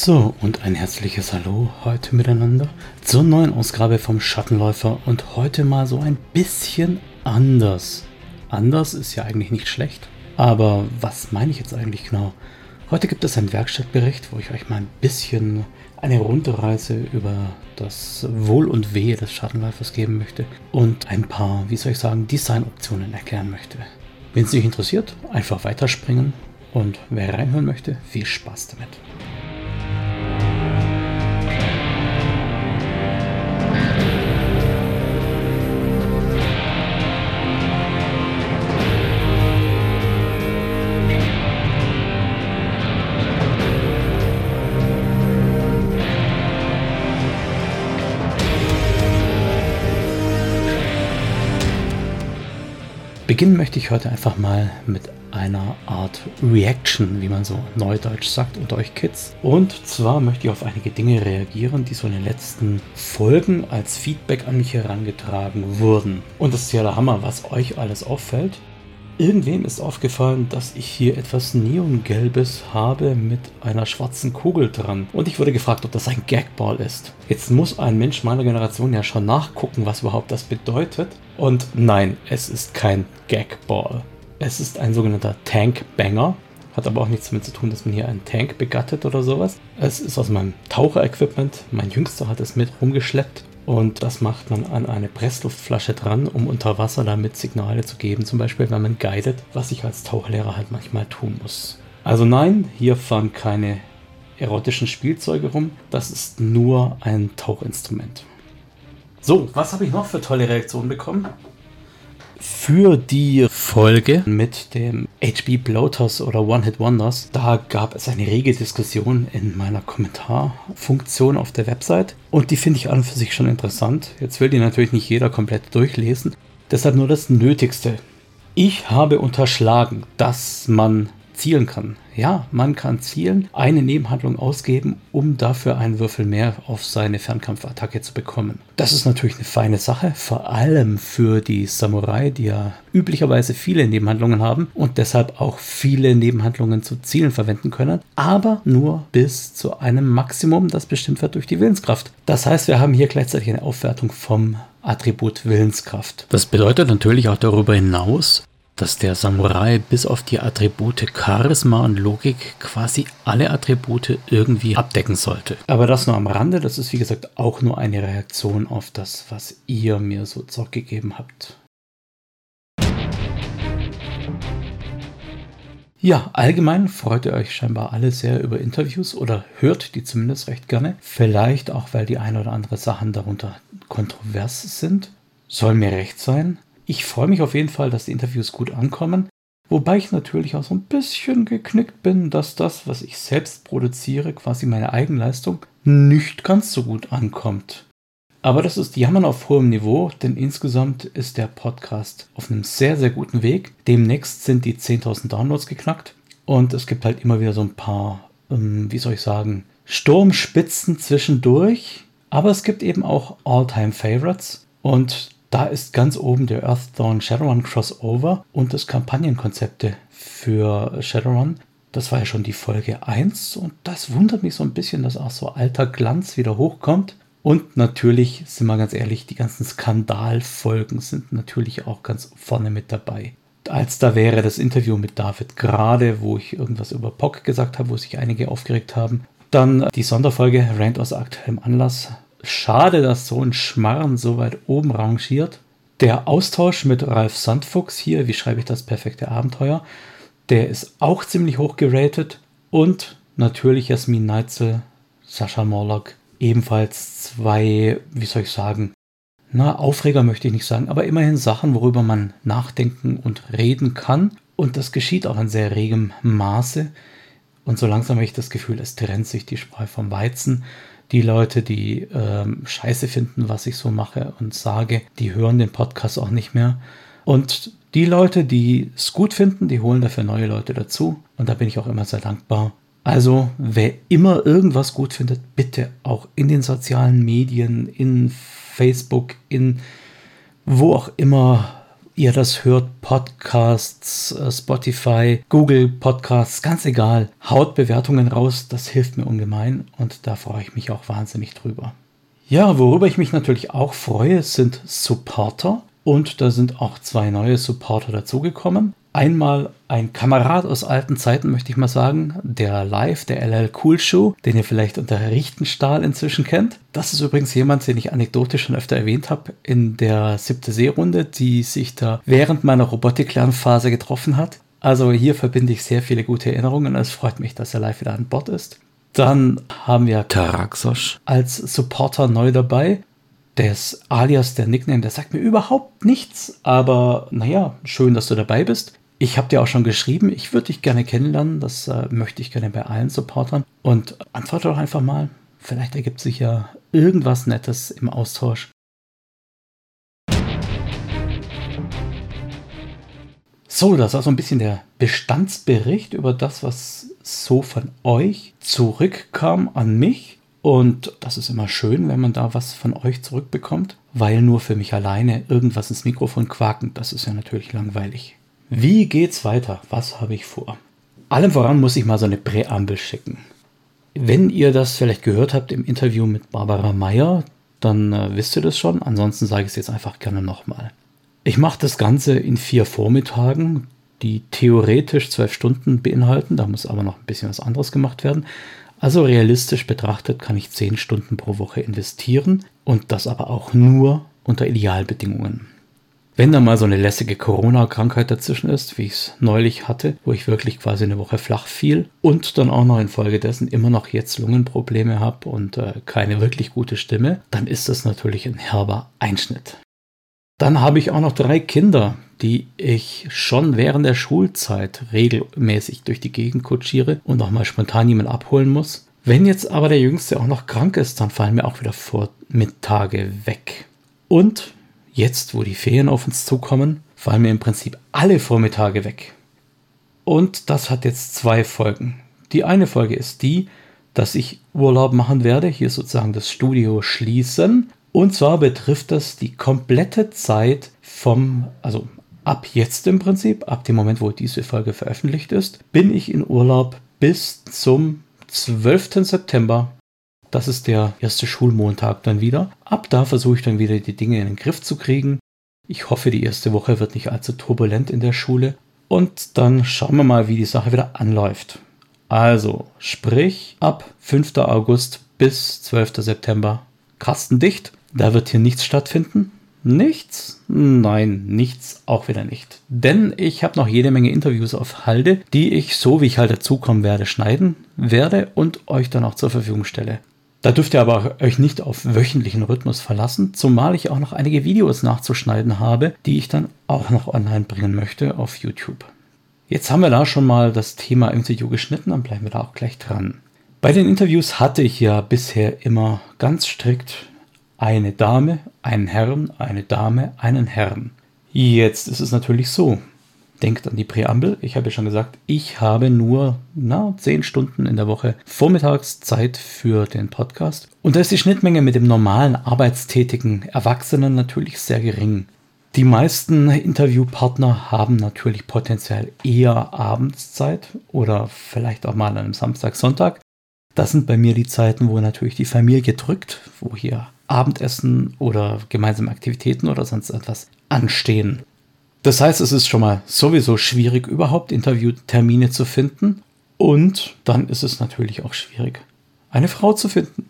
So, und ein herzliches Hallo heute miteinander zur neuen Ausgabe vom Schattenläufer und heute mal so ein bisschen anders. Anders ist ja eigentlich nicht schlecht, aber was meine ich jetzt eigentlich genau? Heute gibt es einen Werkstattbericht, wo ich euch mal ein bisschen eine Rundreise über das Wohl und Wehe des Schattenläufers geben möchte und ein paar, wie soll ich sagen, Designoptionen erklären möchte. Wenn es dich interessiert, einfach weiterspringen und wer reinhören möchte, viel Spaß damit. Beginnen möchte ich heute einfach mal mit einer Art Reaction, wie man so neudeutsch sagt unter euch Kids. Und zwar möchte ich auf einige Dinge reagieren, die so in den letzten Folgen als Feedback an mich herangetragen wurden. Und das ist ja der Hammer, was euch alles auffällt. Irgendwem ist aufgefallen, dass ich hier etwas Neongelbes habe mit einer schwarzen Kugel dran. Und ich wurde gefragt, ob das ein Gagball ist. Jetzt muss ein Mensch meiner Generation ja schon nachgucken, was überhaupt das bedeutet. Und nein, es ist kein Gagball. Es ist ein sogenannter Tankbanger. Hat aber auch nichts damit zu tun, dass man hier einen Tank begattet oder sowas. Es ist aus meinem Taucherequipment. Mein Jüngster hat es mit rumgeschleppt und das macht man an eine Pressluftflasche dran, um unter Wasser damit Signale zu geben. Zum Beispiel, wenn man guidet, was ich als Tauchlehrer halt manchmal tun muss. Also nein, hier fahren keine erotischen Spielzeuge rum. Das ist nur ein Tauchinstrument. So, was habe ich noch für tolle Reaktionen bekommen? für die Folge mit dem HB Bloaters oder One-Hit-Wonders. Da gab es eine rege Diskussion in meiner Kommentarfunktion auf der Website und die finde ich an und für sich schon interessant. Jetzt will die natürlich nicht jeder komplett durchlesen, deshalb nur das Nötigste. Ich habe unterschlagen, dass man zielen kann. Ja, man kann zielen, eine Nebenhandlung ausgeben, um dafür einen Würfel mehr auf seine Fernkampfattacke zu bekommen. Das ist natürlich eine feine Sache, vor allem für die Samurai, die ja üblicherweise viele Nebenhandlungen haben und deshalb auch viele Nebenhandlungen zu Zielen verwenden können, aber nur bis zu einem Maximum, das bestimmt wird durch die Willenskraft. Das heißt, wir haben hier gleichzeitig eine Aufwertung vom Attribut Willenskraft. Das bedeutet natürlich auch darüber hinaus, dass der Samurai bis auf die Attribute Charisma und Logik quasi alle Attribute irgendwie abdecken sollte. Aber das nur am Rande, das ist wie gesagt auch nur eine Reaktion auf das, was ihr mir so zurückgegeben habt. Ja, allgemein freut ihr euch scheinbar alle sehr über Interviews oder hört die zumindest recht gerne. Vielleicht auch, weil die ein oder andere Sachen darunter kontrovers sind. Soll mir recht sein. Ich freue mich auf jeden Fall, dass die Interviews gut ankommen. Wobei ich natürlich auch so ein bisschen geknickt bin, dass das, was ich selbst produziere, quasi meine Eigenleistung, nicht ganz so gut ankommt. Aber das ist Jammern auf hohem Niveau, denn insgesamt ist der Podcast auf einem sehr, sehr guten Weg. Demnächst sind die 10.000 Downloads geknackt und es gibt halt immer wieder so ein paar, ähm, wie soll ich sagen, Sturmspitzen zwischendurch. Aber es gibt eben auch All-Time-Favorites und da ist ganz oben der Earthdawn Shadowrun Crossover und das Kampagnenkonzepte für Shadowrun. Das war ja schon die Folge 1 und das wundert mich so ein bisschen, dass auch so alter Glanz wieder hochkommt. Und natürlich, sind wir ganz ehrlich, die ganzen Skandalfolgen sind natürlich auch ganz vorne mit dabei. Als da wäre das Interview mit David gerade, wo ich irgendwas über POC gesagt habe, wo sich einige aufgeregt haben. Dann die Sonderfolge Rand aus aktuellem Anlass Schade, dass so ein Schmarrn so weit oben rangiert. Der Austausch mit Ralf Sandfuchs hier, wie schreibe ich das perfekte Abenteuer, der ist auch ziemlich hoch geratet. Und natürlich Jasmin Neitzel, Sascha Morlock, ebenfalls zwei, wie soll ich sagen, na, Aufreger möchte ich nicht sagen, aber immerhin Sachen, worüber man nachdenken und reden kann. Und das geschieht auch in sehr regem Maße. Und so langsam habe ich das Gefühl, es trennt sich die Spreu vom Weizen die Leute, die ähm, scheiße finden, was ich so mache und sage, die hören den Podcast auch nicht mehr. Und die Leute, die es gut finden, die holen dafür neue Leute dazu. Und da bin ich auch immer sehr dankbar. Also, wer immer irgendwas gut findet, bitte auch in den sozialen Medien, in Facebook, in wo auch immer ihr das hört, Podcasts, äh, Spotify, Google Podcasts, ganz egal. Haut Bewertungen raus, das hilft mir ungemein und da freue ich mich auch wahnsinnig drüber. Ja, worüber ich mich natürlich auch freue, sind Supporter. Und da sind auch zwei neue Supporter dazugekommen. Einmal ein Kamerad aus alten Zeiten, möchte ich mal sagen, der Live, der LL Cool Shoe, den ihr vielleicht unter Richtenstahl inzwischen kennt. Das ist übrigens jemand, den ich anekdotisch schon öfter erwähnt habe in der siebte Seerunde, die sich da während meiner Robotik-Lernphase getroffen hat. Also hier verbinde ich sehr viele gute Erinnerungen. Es freut mich, dass er live wieder an Bord ist. Dann haben wir Taraxos als Supporter neu dabei. Das Alias, der Nickname, der sagt mir überhaupt nichts, aber naja, schön, dass du dabei bist. Ich habe dir auch schon geschrieben, ich würde dich gerne kennenlernen. Das äh, möchte ich gerne bei allen Supportern. Und antworte doch einfach mal. Vielleicht ergibt sich ja irgendwas Nettes im Austausch. So, das war so ein bisschen der Bestandsbericht über das, was so von euch zurückkam an mich. Und das ist immer schön, wenn man da was von euch zurückbekommt, weil nur für mich alleine irgendwas ins Mikrofon quaken, das ist ja natürlich langweilig. Wie geht's weiter? Was habe ich vor? Allem voran muss ich mal so eine Präambel schicken. Wenn ihr das vielleicht gehört habt im Interview mit Barbara Meyer, dann äh, wisst ihr das schon. Ansonsten sage ich es jetzt einfach gerne nochmal. Ich mache das Ganze in vier Vormittagen, die theoretisch zwölf Stunden beinhalten. Da muss aber noch ein bisschen was anderes gemacht werden. Also realistisch betrachtet kann ich zehn Stunden pro Woche investieren und das aber auch nur unter Idealbedingungen. Wenn da mal so eine lässige Corona-Krankheit dazwischen ist, wie ich es neulich hatte, wo ich wirklich quasi eine Woche flach fiel und dann auch noch infolgedessen immer noch jetzt Lungenprobleme habe und äh, keine wirklich gute Stimme, dann ist das natürlich ein herber Einschnitt. Dann habe ich auch noch drei Kinder, die ich schon während der Schulzeit regelmäßig durch die Gegend kutschiere und auch mal spontan jemand abholen muss. Wenn jetzt aber der Jüngste auch noch krank ist, dann fallen mir auch wieder Vormittage weg. Und jetzt, wo die Ferien auf uns zukommen, fallen mir im Prinzip alle Vormittage weg. Und das hat jetzt zwei Folgen. Die eine Folge ist die, dass ich Urlaub machen werde, hier sozusagen das Studio schließen. Und zwar betrifft das die komplette Zeit vom, also ab jetzt im Prinzip, ab dem Moment, wo diese Folge veröffentlicht ist, bin ich in Urlaub bis zum 12. September. Das ist der erste Schulmontag dann wieder. Ab da versuche ich dann wieder die Dinge in den Griff zu kriegen. Ich hoffe, die erste Woche wird nicht allzu turbulent in der Schule. Und dann schauen wir mal, wie die Sache wieder anläuft. Also, sprich, ab 5. August bis 12. September kastendicht. Da wird hier nichts stattfinden. Nichts? Nein, nichts auch wieder nicht. Denn ich habe noch jede Menge Interviews auf Halde, die ich, so wie ich halt dazukommen werde, schneiden werde und euch dann auch zur Verfügung stelle. Da dürft ihr aber euch nicht auf wöchentlichen Rhythmus verlassen, zumal ich auch noch einige Videos nachzuschneiden habe, die ich dann auch noch online bringen möchte auf YouTube. Jetzt haben wir da schon mal das Thema Interview geschnitten, dann bleiben wir da auch gleich dran. Bei den Interviews hatte ich ja bisher immer ganz strikt eine Dame, einen Herrn, eine Dame, einen Herrn. Jetzt ist es natürlich so. Denkt an die Präambel. Ich habe ja schon gesagt, ich habe nur na, 10 Stunden in der Woche Vormittagszeit für den Podcast. Und da ist die Schnittmenge mit dem normalen arbeitstätigen Erwachsenen natürlich sehr gering. Die meisten Interviewpartner haben natürlich potenziell eher Abendszeit oder vielleicht auch mal an einem Samstag, Sonntag. Das sind bei mir die Zeiten, wo natürlich die Familie drückt, wo hier Abendessen oder gemeinsame Aktivitäten oder sonst etwas anstehen. Das heißt, es ist schon mal sowieso schwierig, überhaupt Interviewtermine zu finden. Und dann ist es natürlich auch schwierig, eine Frau zu finden.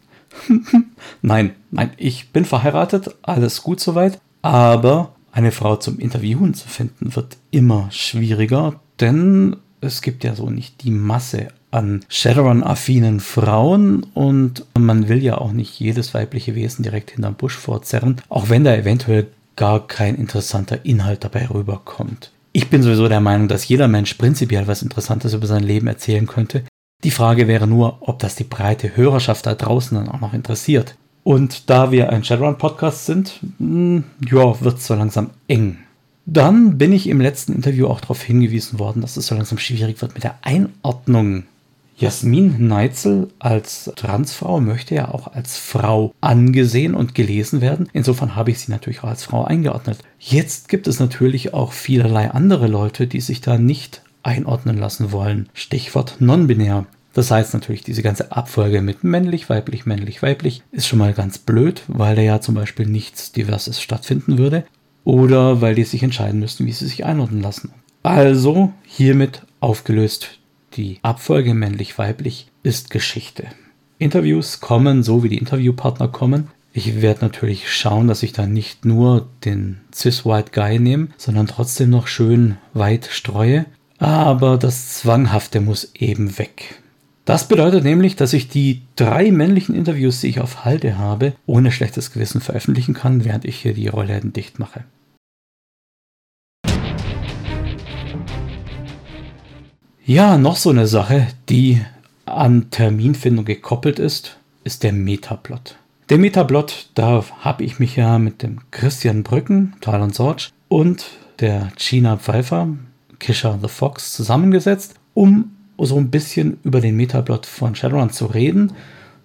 nein, nein, ich bin verheiratet, alles gut soweit. Aber eine Frau zum Interviewen zu finden, wird immer schwieriger, denn es gibt ja so nicht die Masse an Shadowrun-affinen Frauen und man will ja auch nicht jedes weibliche Wesen direkt hinterm Busch vorzerren, auch wenn da eventuell gar kein interessanter Inhalt dabei rüberkommt. Ich bin sowieso der Meinung, dass jeder Mensch prinzipiell was Interessantes über sein Leben erzählen könnte. Die Frage wäre nur, ob das die breite Hörerschaft da draußen dann auch noch interessiert. Und da wir ein Shadowrun-Podcast sind, mh, hm, ja, wird es so langsam eng. Dann bin ich im letzten Interview auch darauf hingewiesen worden, dass es so langsam schwierig wird mit der Einordnung Jasmin Neitzel als Transfrau möchte ja auch als Frau angesehen und gelesen werden. Insofern habe ich sie natürlich auch als Frau eingeordnet. Jetzt gibt es natürlich auch vielerlei andere Leute, die sich da nicht einordnen lassen wollen. Stichwort non-binär. Das heißt natürlich, diese ganze Abfolge mit männlich, weiblich, männlich, weiblich ist schon mal ganz blöd, weil da ja zum Beispiel nichts Diverses stattfinden würde. Oder weil die sich entscheiden müssten, wie sie sich einordnen lassen. Also hiermit aufgelöst die Abfolge männlich-weiblich ist Geschichte. Interviews kommen so, wie die Interviewpartner kommen. Ich werde natürlich schauen, dass ich da nicht nur den cis-white Guy nehme, sondern trotzdem noch schön weit streue. Aber das Zwanghafte muss eben weg. Das bedeutet nämlich, dass ich die drei männlichen Interviews, die ich auf Halde habe, ohne schlechtes Gewissen veröffentlichen kann, während ich hier die Rollläden dicht mache. Ja, noch so eine Sache, die an Terminfindung gekoppelt ist, ist der Metaplot. Der Metaplot, da habe ich mich ja mit dem Christian Brücken, Talon Sorge und der Gina Pfeiffer, Kisha the Fox, zusammengesetzt, um so ein bisschen über den Metaplot von Shadowrun zu reden.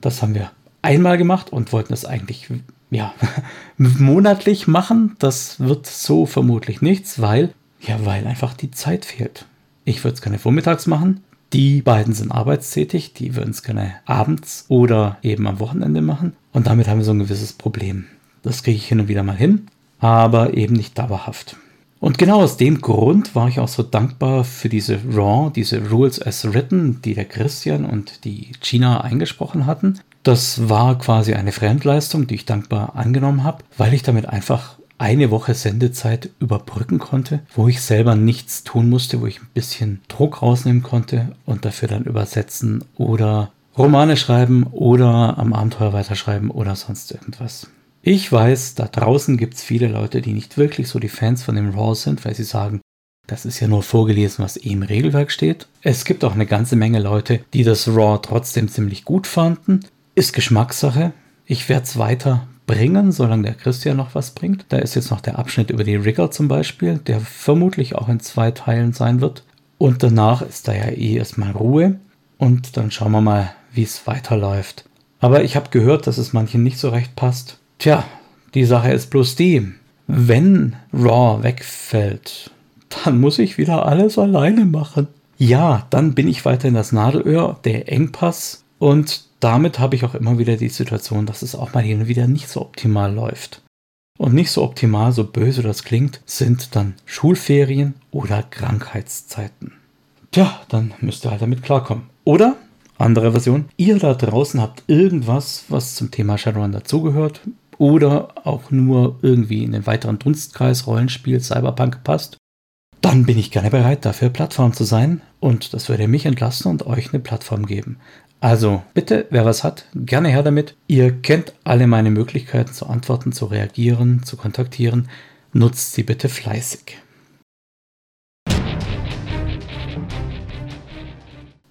Das haben wir einmal gemacht und wollten es eigentlich ja, monatlich machen. Das wird so vermutlich nichts, weil ja, weil einfach die Zeit fehlt. Ich würde es gerne vormittags machen. Die beiden sind arbeitstätig, die würden es gerne abends oder eben am Wochenende machen. Und damit haben wir so ein gewisses Problem. Das kriege ich hin und wieder mal hin, aber eben nicht dauerhaft. Und genau aus dem Grund war ich auch so dankbar für diese Raw, diese Rules as Written, die der Christian und die Gina eingesprochen hatten. Das war quasi eine Fremdleistung, die ich dankbar angenommen habe, weil ich damit einfach eine Woche Sendezeit überbrücken konnte, wo ich selber nichts tun musste, wo ich ein bisschen Druck rausnehmen konnte und dafür dann übersetzen oder Romane schreiben oder am Abenteuer weiterschreiben oder sonst irgendwas. Ich weiß, da draußen gibt es viele Leute, die nicht wirklich so die Fans von dem Raw sind, weil sie sagen, das ist ja nur vorgelesen, was eh im Regelwerk steht. Es gibt auch eine ganze Menge Leute, die das Raw trotzdem ziemlich gut fanden. Ist Geschmackssache. Ich werde es weiter bringen, solange der Christian noch was bringt. Da ist jetzt noch der Abschnitt über die Rigger zum Beispiel, der vermutlich auch in zwei Teilen sein wird. Und danach ist da ja eh erstmal Ruhe. Und dann schauen wir mal, wie es weiterläuft. Aber ich habe gehört, dass es manchen nicht so recht passt. Tja, die Sache ist bloß die, wenn Raw wegfällt, dann muss ich wieder alles alleine machen. Ja, dann bin ich weiter in das Nadelöhr, der Engpass. Und damit habe ich auch immer wieder die Situation, dass es auch mal hin und wieder nicht so optimal läuft. Und nicht so optimal, so böse das klingt, sind dann Schulferien oder Krankheitszeiten. Tja, dann müsst ihr halt damit klarkommen. Oder, andere Version, ihr da draußen habt irgendwas, was zum Thema Shadowrun dazugehört oder auch nur irgendwie in den weiteren Dunstkreis Rollenspiel Cyberpunk passt, dann bin ich gerne bereit, dafür Plattform zu sein und das würde mich entlasten und euch eine Plattform geben. Also bitte, wer was hat, gerne her damit. Ihr kennt alle meine Möglichkeiten zu antworten, zu reagieren, zu kontaktieren. Nutzt sie bitte fleißig.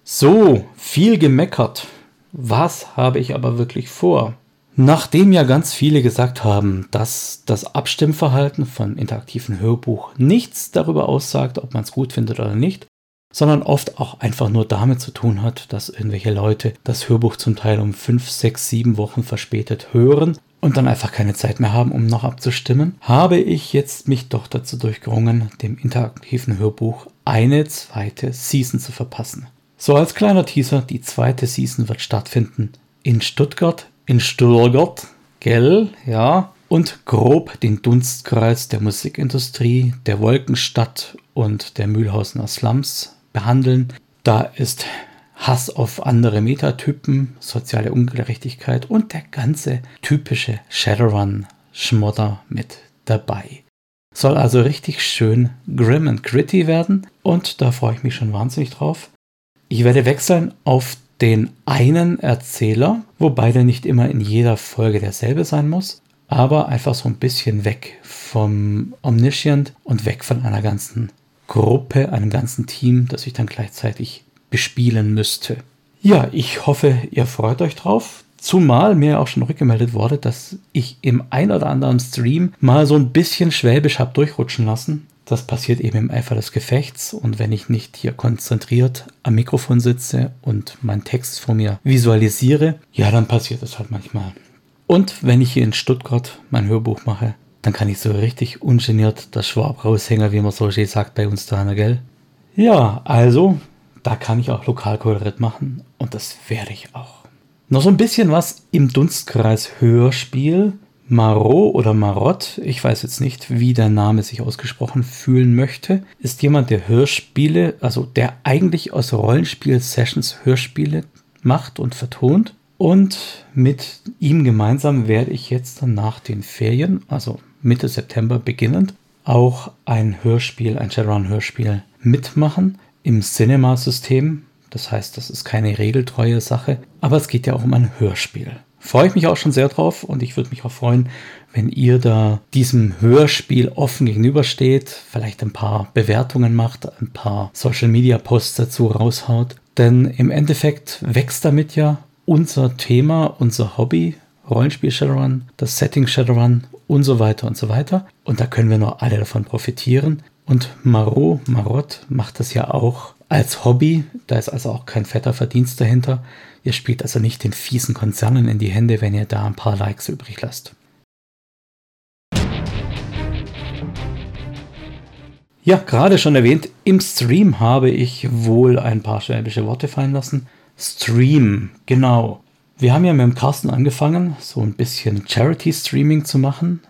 So, viel gemeckert. Was habe ich aber wirklich vor? Nachdem ja ganz viele gesagt haben, dass das Abstimmverhalten von interaktiven Hörbuch nichts darüber aussagt, ob man es gut findet oder nicht, sondern oft auch einfach nur damit zu tun hat, dass irgendwelche Leute das Hörbuch zum Teil um 5, 6, 7 Wochen verspätet hören und dann einfach keine Zeit mehr haben, um noch abzustimmen, habe ich jetzt mich doch dazu durchgerungen, dem interaktiven Hörbuch eine zweite Season zu verpassen. So als kleiner Teaser, die zweite Season wird stattfinden in Stuttgart, in Stuttgart, gell, ja, und grob den Dunstkreis der Musikindustrie, der Wolkenstadt und der Mühlhausener Slums behandeln. Da ist Hass auf andere Metatypen, soziale Ungerechtigkeit und der ganze typische Shadowrun-Schmodder mit dabei. Soll also richtig schön grim and gritty werden und da freue ich mich schon wahnsinnig drauf. Ich werde wechseln auf den einen Erzähler, wobei der nicht immer in jeder Folge derselbe sein muss, aber einfach so ein bisschen weg vom Omniscient und weg von einer ganzen Gruppe, einem ganzen Team, das ich dann gleichzeitig bespielen müsste. Ja, ich hoffe, ihr freut euch drauf. Zumal mir auch schon rückgemeldet wurde, dass ich im ein oder anderen Stream mal so ein bisschen Schwäbisch habe durchrutschen lassen. Das passiert eben im Eifer des Gefechts und wenn ich nicht hier konzentriert am Mikrofon sitze und meinen Text vor mir visualisiere, ja, dann passiert das halt manchmal. Und wenn ich hier in Stuttgart mein Hörbuch mache, dann kann ich so richtig ungeniert das Schwab raushängen, wie man so schön sagt bei uns da, gell? Ja, also, da kann ich auch Lokalkolorit machen und das werde ich auch. Noch so ein bisschen was im Dunstkreis Hörspiel. Marot oder Marot, ich weiß jetzt nicht, wie der Name sich ausgesprochen fühlen möchte, ist jemand, der Hörspiele, also der eigentlich aus Rollenspiel-Sessions Hörspiele macht und vertont. Und mit ihm gemeinsam werde ich jetzt dann nach den Ferien, also Mitte September beginnend, auch ein Hörspiel, ein Shadowrun-Hörspiel mitmachen im Cinema-System. Das heißt, das ist keine regeltreue Sache, aber es geht ja auch um ein Hörspiel. Freue ich mich auch schon sehr drauf und ich würde mich auch freuen, wenn ihr da diesem Hörspiel offen gegenübersteht, vielleicht ein paar Bewertungen macht, ein paar Social Media Posts dazu raushaut. Denn im Endeffekt wächst damit ja unser Thema, unser Hobby, Rollenspiel Shadowrun, das Setting Shadowrun und so weiter und so weiter. Und da können wir nur alle davon profitieren. Und Marot, Marot macht das ja auch als Hobby. Da ist also auch kein fetter Verdienst dahinter. Ihr spielt also nicht den fiesen Konzernen in die Hände, wenn ihr da ein paar Likes übrig lasst. Ja, gerade schon erwähnt, im Stream habe ich wohl ein paar schwäbische Worte fallen lassen. Stream, genau. Wir haben ja mit dem Carsten angefangen, so ein bisschen Charity-Streaming zu machen.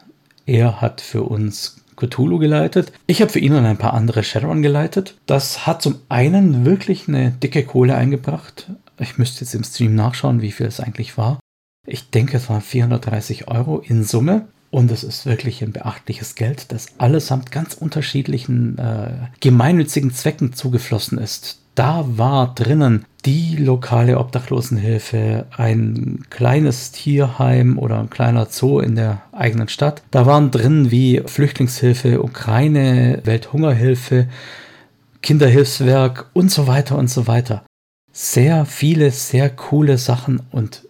Er hat für uns Cthulhu geleitet. Ich habe für ihn und ein paar andere Shadowrun geleitet. Das hat zum einen wirklich eine dicke Kohle eingebracht. Ich müsste jetzt im Stream nachschauen, wie viel es eigentlich war. Ich denke, es waren 430 Euro in Summe. Und es ist wirklich ein beachtliches Geld, das allesamt ganz unterschiedlichen äh, gemeinnützigen Zwecken zugeflossen ist. Da war drinnen die lokale Obdachlosenhilfe, ein kleines Tierheim oder ein kleiner Zoo in der eigenen Stadt. Da waren drin wie Flüchtlingshilfe, Ukraine, Welthungerhilfe, Kinderhilfswerk und so weiter und so weiter. Sehr viele, sehr coole Sachen und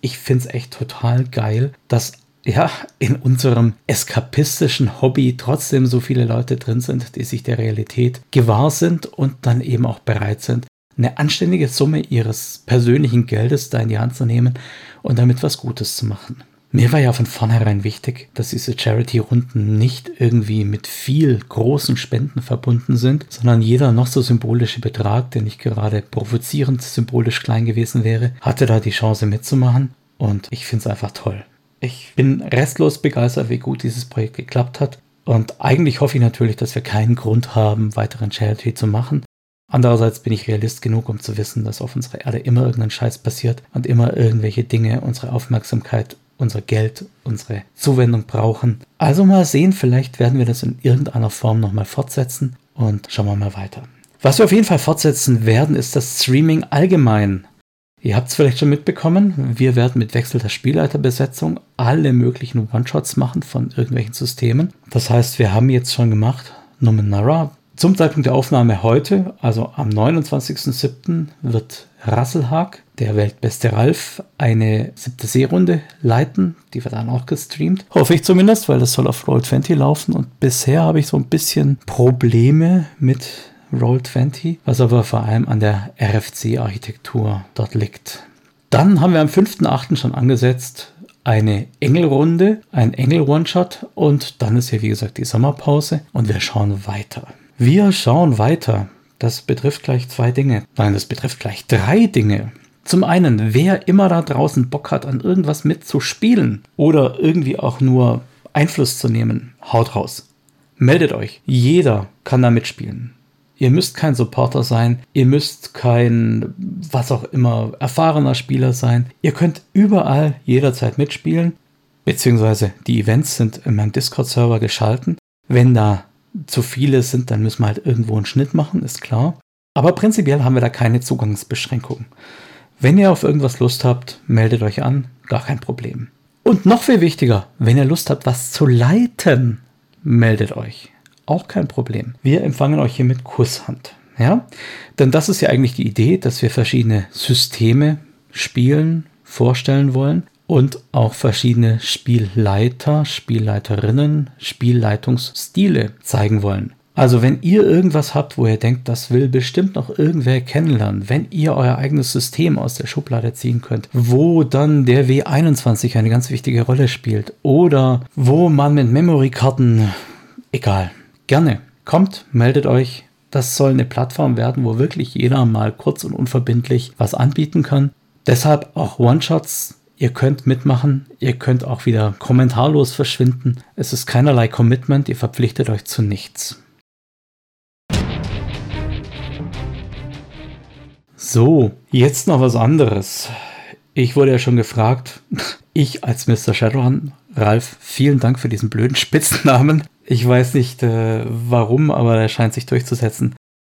ich finde es echt total geil, dass ja, in unserem eskapistischen Hobby trotzdem so viele Leute drin sind, die sich der Realität gewahr sind und dann eben auch bereit sind, eine anständige Summe ihres persönlichen Geldes da in die Hand zu nehmen und damit was Gutes zu machen. Mir war ja von vornherein wichtig, dass diese Charity-Runden nicht irgendwie mit viel großen Spenden verbunden sind, sondern jeder noch so symbolische Betrag, der nicht gerade provozierend symbolisch klein gewesen wäre, hatte da die Chance mitzumachen und ich finde es einfach toll. Ich bin restlos begeistert, wie gut dieses Projekt geklappt hat. Und eigentlich hoffe ich natürlich, dass wir keinen Grund haben, weiteren Charity zu machen. Andererseits bin ich realist genug, um zu wissen, dass auf unserer Erde immer irgendein Scheiß passiert und immer irgendwelche Dinge unsere Aufmerksamkeit, unser Geld, unsere Zuwendung brauchen. Also mal sehen, vielleicht werden wir das in irgendeiner Form nochmal fortsetzen und schauen wir mal weiter. Was wir auf jeden Fall fortsetzen werden, ist das Streaming allgemein. Ihr habt es vielleicht schon mitbekommen, wir werden mit Wechsel der Spielleiterbesetzung alle möglichen One-Shots machen von irgendwelchen Systemen. Das heißt, wir haben jetzt schon gemacht Numenara, zum Zeitpunkt der Aufnahme heute, also am 29.07., wird Rasselhag, der weltbeste Ralf, eine siebte Seerunde leiten. Die wird dann auch gestreamt. Hoffe ich zumindest, weil das soll auf Roll20 laufen. Und bisher habe ich so ein bisschen Probleme mit Roll20, was aber vor allem an der RFC-Architektur dort liegt. Dann haben wir am 5.8. schon angesetzt eine Engelrunde, ein Engel-One-Shot und dann ist hier wie gesagt die Sommerpause und wir schauen weiter. Wir schauen weiter. Das betrifft gleich zwei Dinge. Nein, das betrifft gleich drei Dinge. Zum einen, wer immer da draußen Bock hat, an irgendwas mitzuspielen oder irgendwie auch nur Einfluss zu nehmen, haut raus. Meldet euch. Jeder kann da mitspielen. Ihr müsst kein Supporter sein, ihr müsst kein, was auch immer, erfahrener Spieler sein. Ihr könnt überall jederzeit mitspielen, beziehungsweise die Events sind in meinem Discord-Server geschalten. Wenn da zu viele sind, dann müssen wir halt irgendwo einen Schnitt machen, ist klar. Aber prinzipiell haben wir da keine Zugangsbeschränkungen. Wenn ihr auf irgendwas Lust habt, meldet euch an, gar kein Problem. Und noch viel wichtiger, wenn ihr Lust habt, was zu leiten, meldet euch. Auch kein Problem. Wir empfangen euch hier mit Kusshand. Ja? Denn das ist ja eigentlich die Idee, dass wir verschiedene Systeme spielen, vorstellen wollen und auch verschiedene Spielleiter, Spielleiterinnen, Spielleitungsstile zeigen wollen. Also wenn ihr irgendwas habt, wo ihr denkt, das will bestimmt noch irgendwer kennenlernen, wenn ihr euer eigenes System aus der Schublade ziehen könnt, wo dann der W21 eine ganz wichtige Rolle spielt oder wo man mit Memory-Karten, egal, gerne, kommt, meldet euch. Das soll eine Plattform werden, wo wirklich jeder mal kurz und unverbindlich was anbieten kann. Deshalb auch One-Shots Ihr könnt mitmachen, ihr könnt auch wieder kommentarlos verschwinden. Es ist keinerlei Commitment, ihr verpflichtet euch zu nichts. So, jetzt noch was anderes. Ich wurde ja schon gefragt, ich als Mr. Shadowrun, Ralf, vielen Dank für diesen blöden Spitznamen. Ich weiß nicht äh, warum, aber er scheint sich durchzusetzen.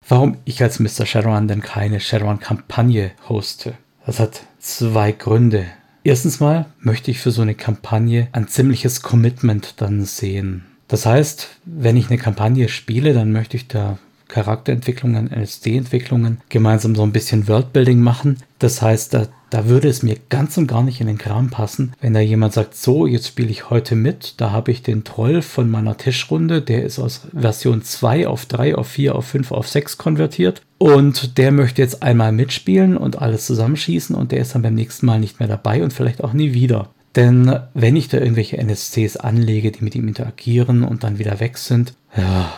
Warum ich als Mr. Shadowrun denn keine Shadowrun-Kampagne hoste. Das hat zwei Gründe. Erstens mal möchte ich für so eine Kampagne ein ziemliches Commitment dann sehen. Das heißt, wenn ich eine Kampagne spiele, dann möchte ich da Charakterentwicklungen, LSD-Entwicklungen, gemeinsam so ein bisschen Worldbuilding machen. Das heißt, da, da würde es mir ganz und gar nicht in den Kram passen, wenn da jemand sagt, so, jetzt spiele ich heute mit, da habe ich den Troll von meiner Tischrunde, der ist aus Version 2 auf 3, auf 4, auf 5, auf 6 konvertiert und der möchte jetzt einmal mitspielen und alles zusammenschießen und der ist dann beim nächsten Mal nicht mehr dabei und vielleicht auch nie wieder. Denn wenn ich da irgendwelche NSCs anlege, die mit ihm interagieren und dann wieder weg sind, ja,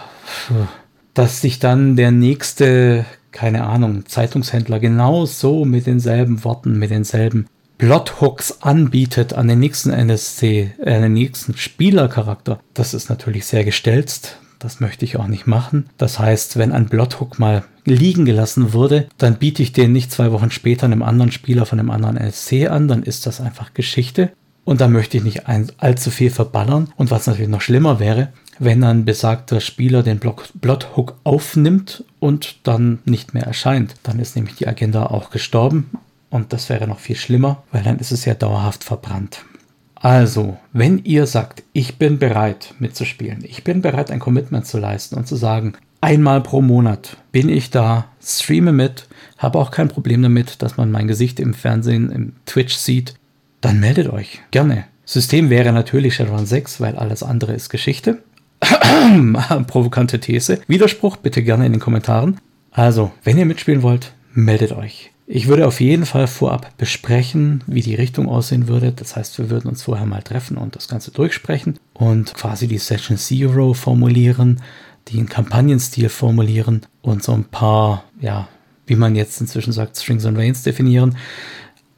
dass sich dann der nächste, keine Ahnung, Zeitungshändler genau so mit denselben Worten, mit denselben Plothooks anbietet an den nächsten NSC, äh, an den nächsten Spielercharakter, das ist natürlich sehr gestelzt. Das möchte ich auch nicht machen. Das heißt, wenn ein Plothook mal liegen gelassen wurde, dann biete ich den nicht zwei Wochen später einem anderen Spieler von einem anderen NSC an, dann ist das einfach Geschichte. Und da möchte ich nicht allzu viel verballern. Und was natürlich noch schlimmer wäre, wenn ein besagter Spieler den Plothook aufnimmt und dann nicht mehr erscheint. Dann ist nämlich die Agenda auch gestorben und das wäre noch viel schlimmer, weil dann ist es ja dauerhaft verbrannt. Also, wenn ihr sagt, ich bin bereit mitzuspielen, ich bin bereit ein Commitment zu leisten und zu sagen, einmal pro Monat bin ich da, streame mit, habe auch kein Problem damit, dass man mein Gesicht im Fernsehen, im Twitch sieht, dann meldet euch gerne. System wäre natürlich Shadowrun 6, weil alles andere ist Geschichte. Provokante These. Widerspruch bitte gerne in den Kommentaren. Also, wenn ihr mitspielen wollt, meldet euch. Ich würde auf jeden Fall vorab besprechen, wie die Richtung aussehen würde. Das heißt, wir würden uns vorher mal treffen und das Ganze durchsprechen und quasi die Session Zero formulieren, den Kampagnenstil formulieren und so ein paar, ja, wie man jetzt inzwischen sagt, Strings and Veins definieren.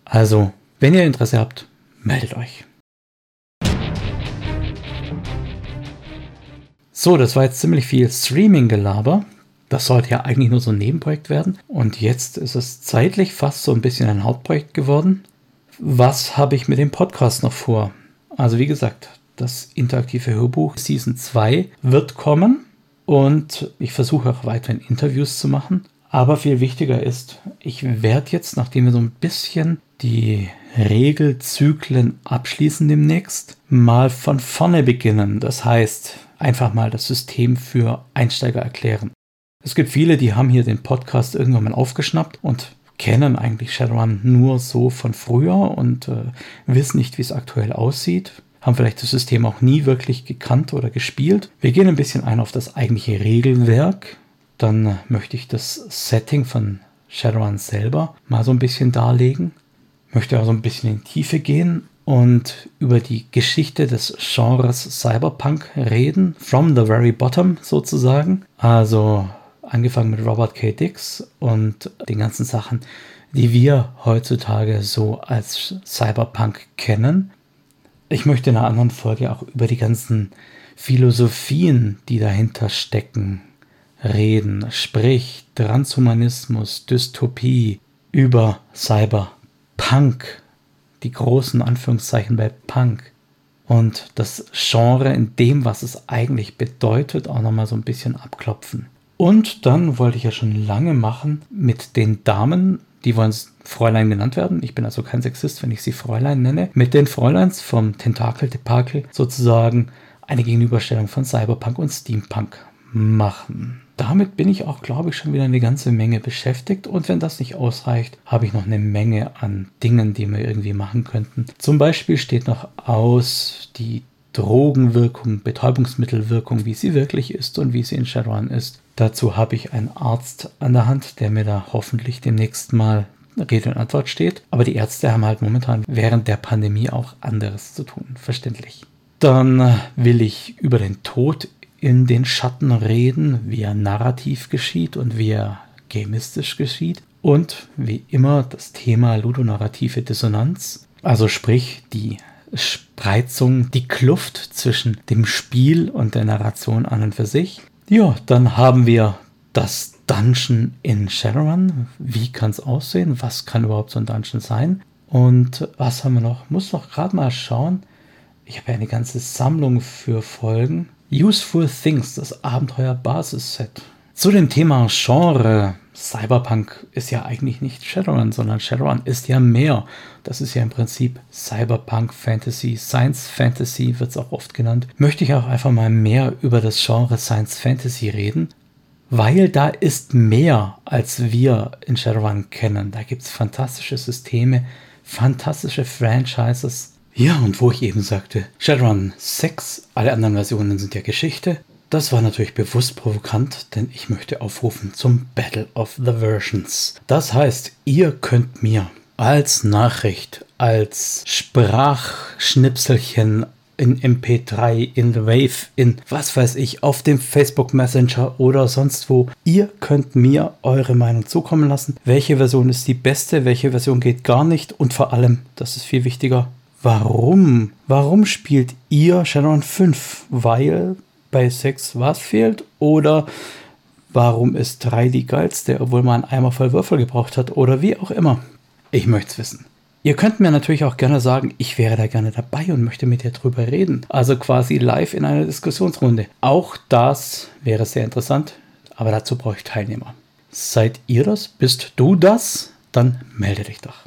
Also, wenn ihr Interesse habt, meldet euch. So, das war jetzt ziemlich viel Streaming-Gelaber. Das sollte ja eigentlich nur so ein Nebenprojekt werden. Und jetzt ist es zeitlich fast so ein bisschen ein Hauptprojekt geworden. Was habe ich mit dem Podcast noch vor? Also wie gesagt, das interaktive Hörbuch Season 2 wird kommen und ich versuche auch weiterhin Interviews zu machen. Aber viel wichtiger ist, ich werde jetzt, nachdem wir so ein bisschen die Regelzyklen abschließen demnächst, mal von vorne beginnen. Das heißt, einfach mal das System für Einsteiger erklären. Es gibt viele, die haben hier den Podcast irgendwann mal aufgeschnappt und kennen eigentlich Shadowrun nur so von früher und äh, wissen nicht, wie es aktuell aussieht. Haben vielleicht das System auch nie wirklich gekannt oder gespielt. Wir gehen ein bisschen ein auf das eigentliche Regelwerk. Dann möchte ich das Setting von Shadowrun selber mal so ein bisschen darlegen. Möchte also ein bisschen in Tiefe gehen und über die Geschichte des Genres Cyberpunk reden, from the very bottom sozusagen. Also angefangen mit Robert K. Dix und den ganzen Sachen, die wir heutzutage so als Cyberpunk kennen. Ich möchte in einer anderen Folge auch über die ganzen Philosophien, die dahinter stecken, reden. Sprich, Transhumanismus, Dystopie, über Cyberpunk die großen Anführungszeichen bei Punk und das Genre in dem, was es eigentlich bedeutet, auch nochmal so ein bisschen abklopfen. Und dann wollte ich ja schon lange machen mit den Damen, die wollen Fräulein genannt werden. Ich bin also kein Sexist, wenn ich sie Fräulein nenne. Mit den Fräuleins vom Tentakel Depakel sozusagen eine Gegenüberstellung von Cyberpunk und Steampunk machen damit bin ich auch, glaube ich, schon wieder eine ganze Menge beschäftigt. Und wenn das nicht ausreicht, habe ich noch eine Menge an Dingen, die wir irgendwie machen könnten. Zum Beispiel steht noch aus die Drogenwirkung, Betäubungsmittelwirkung, wie sie wirklich ist und wie sie in Shadowrun ist. Dazu habe ich einen Arzt an der Hand, der mir da hoffentlich demnächst mal Rede und Antwort steht. Aber die Ärzte haben halt momentan während der Pandemie auch anderes zu tun, verständlich. Dann will ich über den Tod in den Schatten reden, wie er narrativ geschieht und wie er gamistisch geschieht. Und wie immer das Thema ludonarrative Dissonanz, also sprich die Spreizung, die Kluft zwischen dem Spiel und der Narration an und für sich. Ja, dann haben wir das Dungeon in Shadowrun. Wie kann es aussehen? Was kann überhaupt so ein Dungeon sein? Und was haben wir noch? Muss doch gerade mal schauen. Ich habe ja eine ganze Sammlung für Folgen. Useful Things, das Abenteuer-Basis-Set. Zu dem Thema Genre. Cyberpunk ist ja eigentlich nicht Shadowrun, sondern Shadowrun ist ja mehr. Das ist ja im Prinzip Cyberpunk Fantasy, Science Fantasy wird es auch oft genannt. Möchte ich auch einfach mal mehr über das Genre Science Fantasy reden weil da ist mehr, als wir in Shadowrun kennen. Da gibt es fantastische Systeme, fantastische Franchises. Ja, und wo ich eben sagte, Shadowrun 6, alle anderen Versionen sind ja Geschichte. Das war natürlich bewusst provokant, denn ich möchte aufrufen zum Battle of the Versions. Das heißt, ihr könnt mir als Nachricht, als Sprachschnipselchen, in MP3, in The Wave, in was weiß ich, auf dem Facebook Messenger oder sonst wo. Ihr könnt mir eure Meinung zukommen lassen. Welche Version ist die beste, welche Version geht gar nicht und vor allem, das ist viel wichtiger, warum? Warum spielt ihr Shadowrun 5? Weil bei 6 was fehlt oder warum ist 3 die geilste, obwohl man Eimer voll Würfel gebraucht hat oder wie auch immer. Ich möchte es wissen. Ihr könnt mir natürlich auch gerne sagen, ich wäre da gerne dabei und möchte mit dir drüber reden. Also quasi live in einer Diskussionsrunde. Auch das wäre sehr interessant, aber dazu brauche ich Teilnehmer. Seid ihr das? Bist du das? Dann melde dich doch.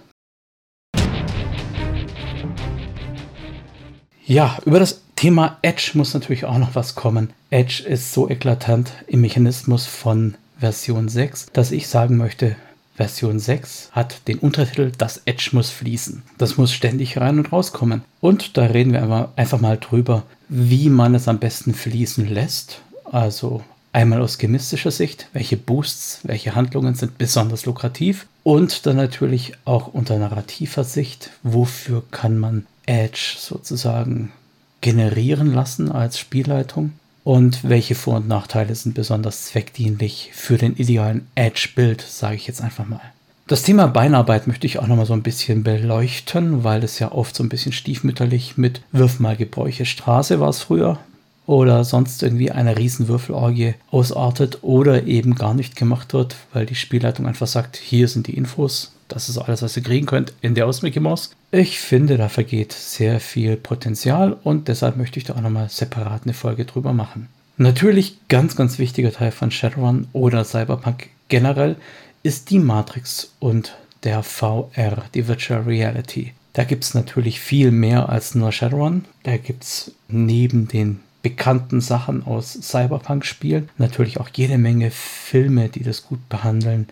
Ja, über das Thema Edge muss natürlich auch noch was kommen. Edge ist so eklatant im Mechanismus von Version 6, dass ich sagen möchte, Version 6 hat den Untertitel Das Edge muss fließen. Das muss ständig rein und rauskommen. Und da reden wir einfach mal drüber, wie man es am besten fließen lässt. Also einmal aus chemistischer Sicht, welche Boosts, welche Handlungen sind besonders lukrativ. Und dann natürlich auch unter narrativer Sicht, wofür kann man Edge sozusagen generieren lassen als Spielleitung und welche Vor- und Nachteile sind besonders zweckdienlich für den idealen Edge-Bild, sage ich jetzt einfach mal. Das Thema Beinarbeit möchte ich auch nochmal so ein bisschen beleuchten, weil es ja oft so ein bisschen stiefmütterlich mit Wirf mal Gebräuche Straße war es früher oder sonst irgendwie eine Riesenwürfelorgie ausartet oder eben gar nicht gemacht wird, weil die Spielleitung einfach sagt, hier sind die Infos, das ist alles, was ihr kriegen könnt in der aus Mickey Mouse. Ich finde, da vergeht sehr viel Potenzial und deshalb möchte ich da auch nochmal separat eine Folge drüber machen. Natürlich ganz, ganz wichtiger Teil von Shadowrun oder Cyberpunk generell ist die Matrix und der VR, die Virtual Reality. Da gibt es natürlich viel mehr als nur Shadowrun. Da gibt es neben den bekannten Sachen aus Cyberpunk-Spielen natürlich auch jede Menge Filme, die das gut behandeln.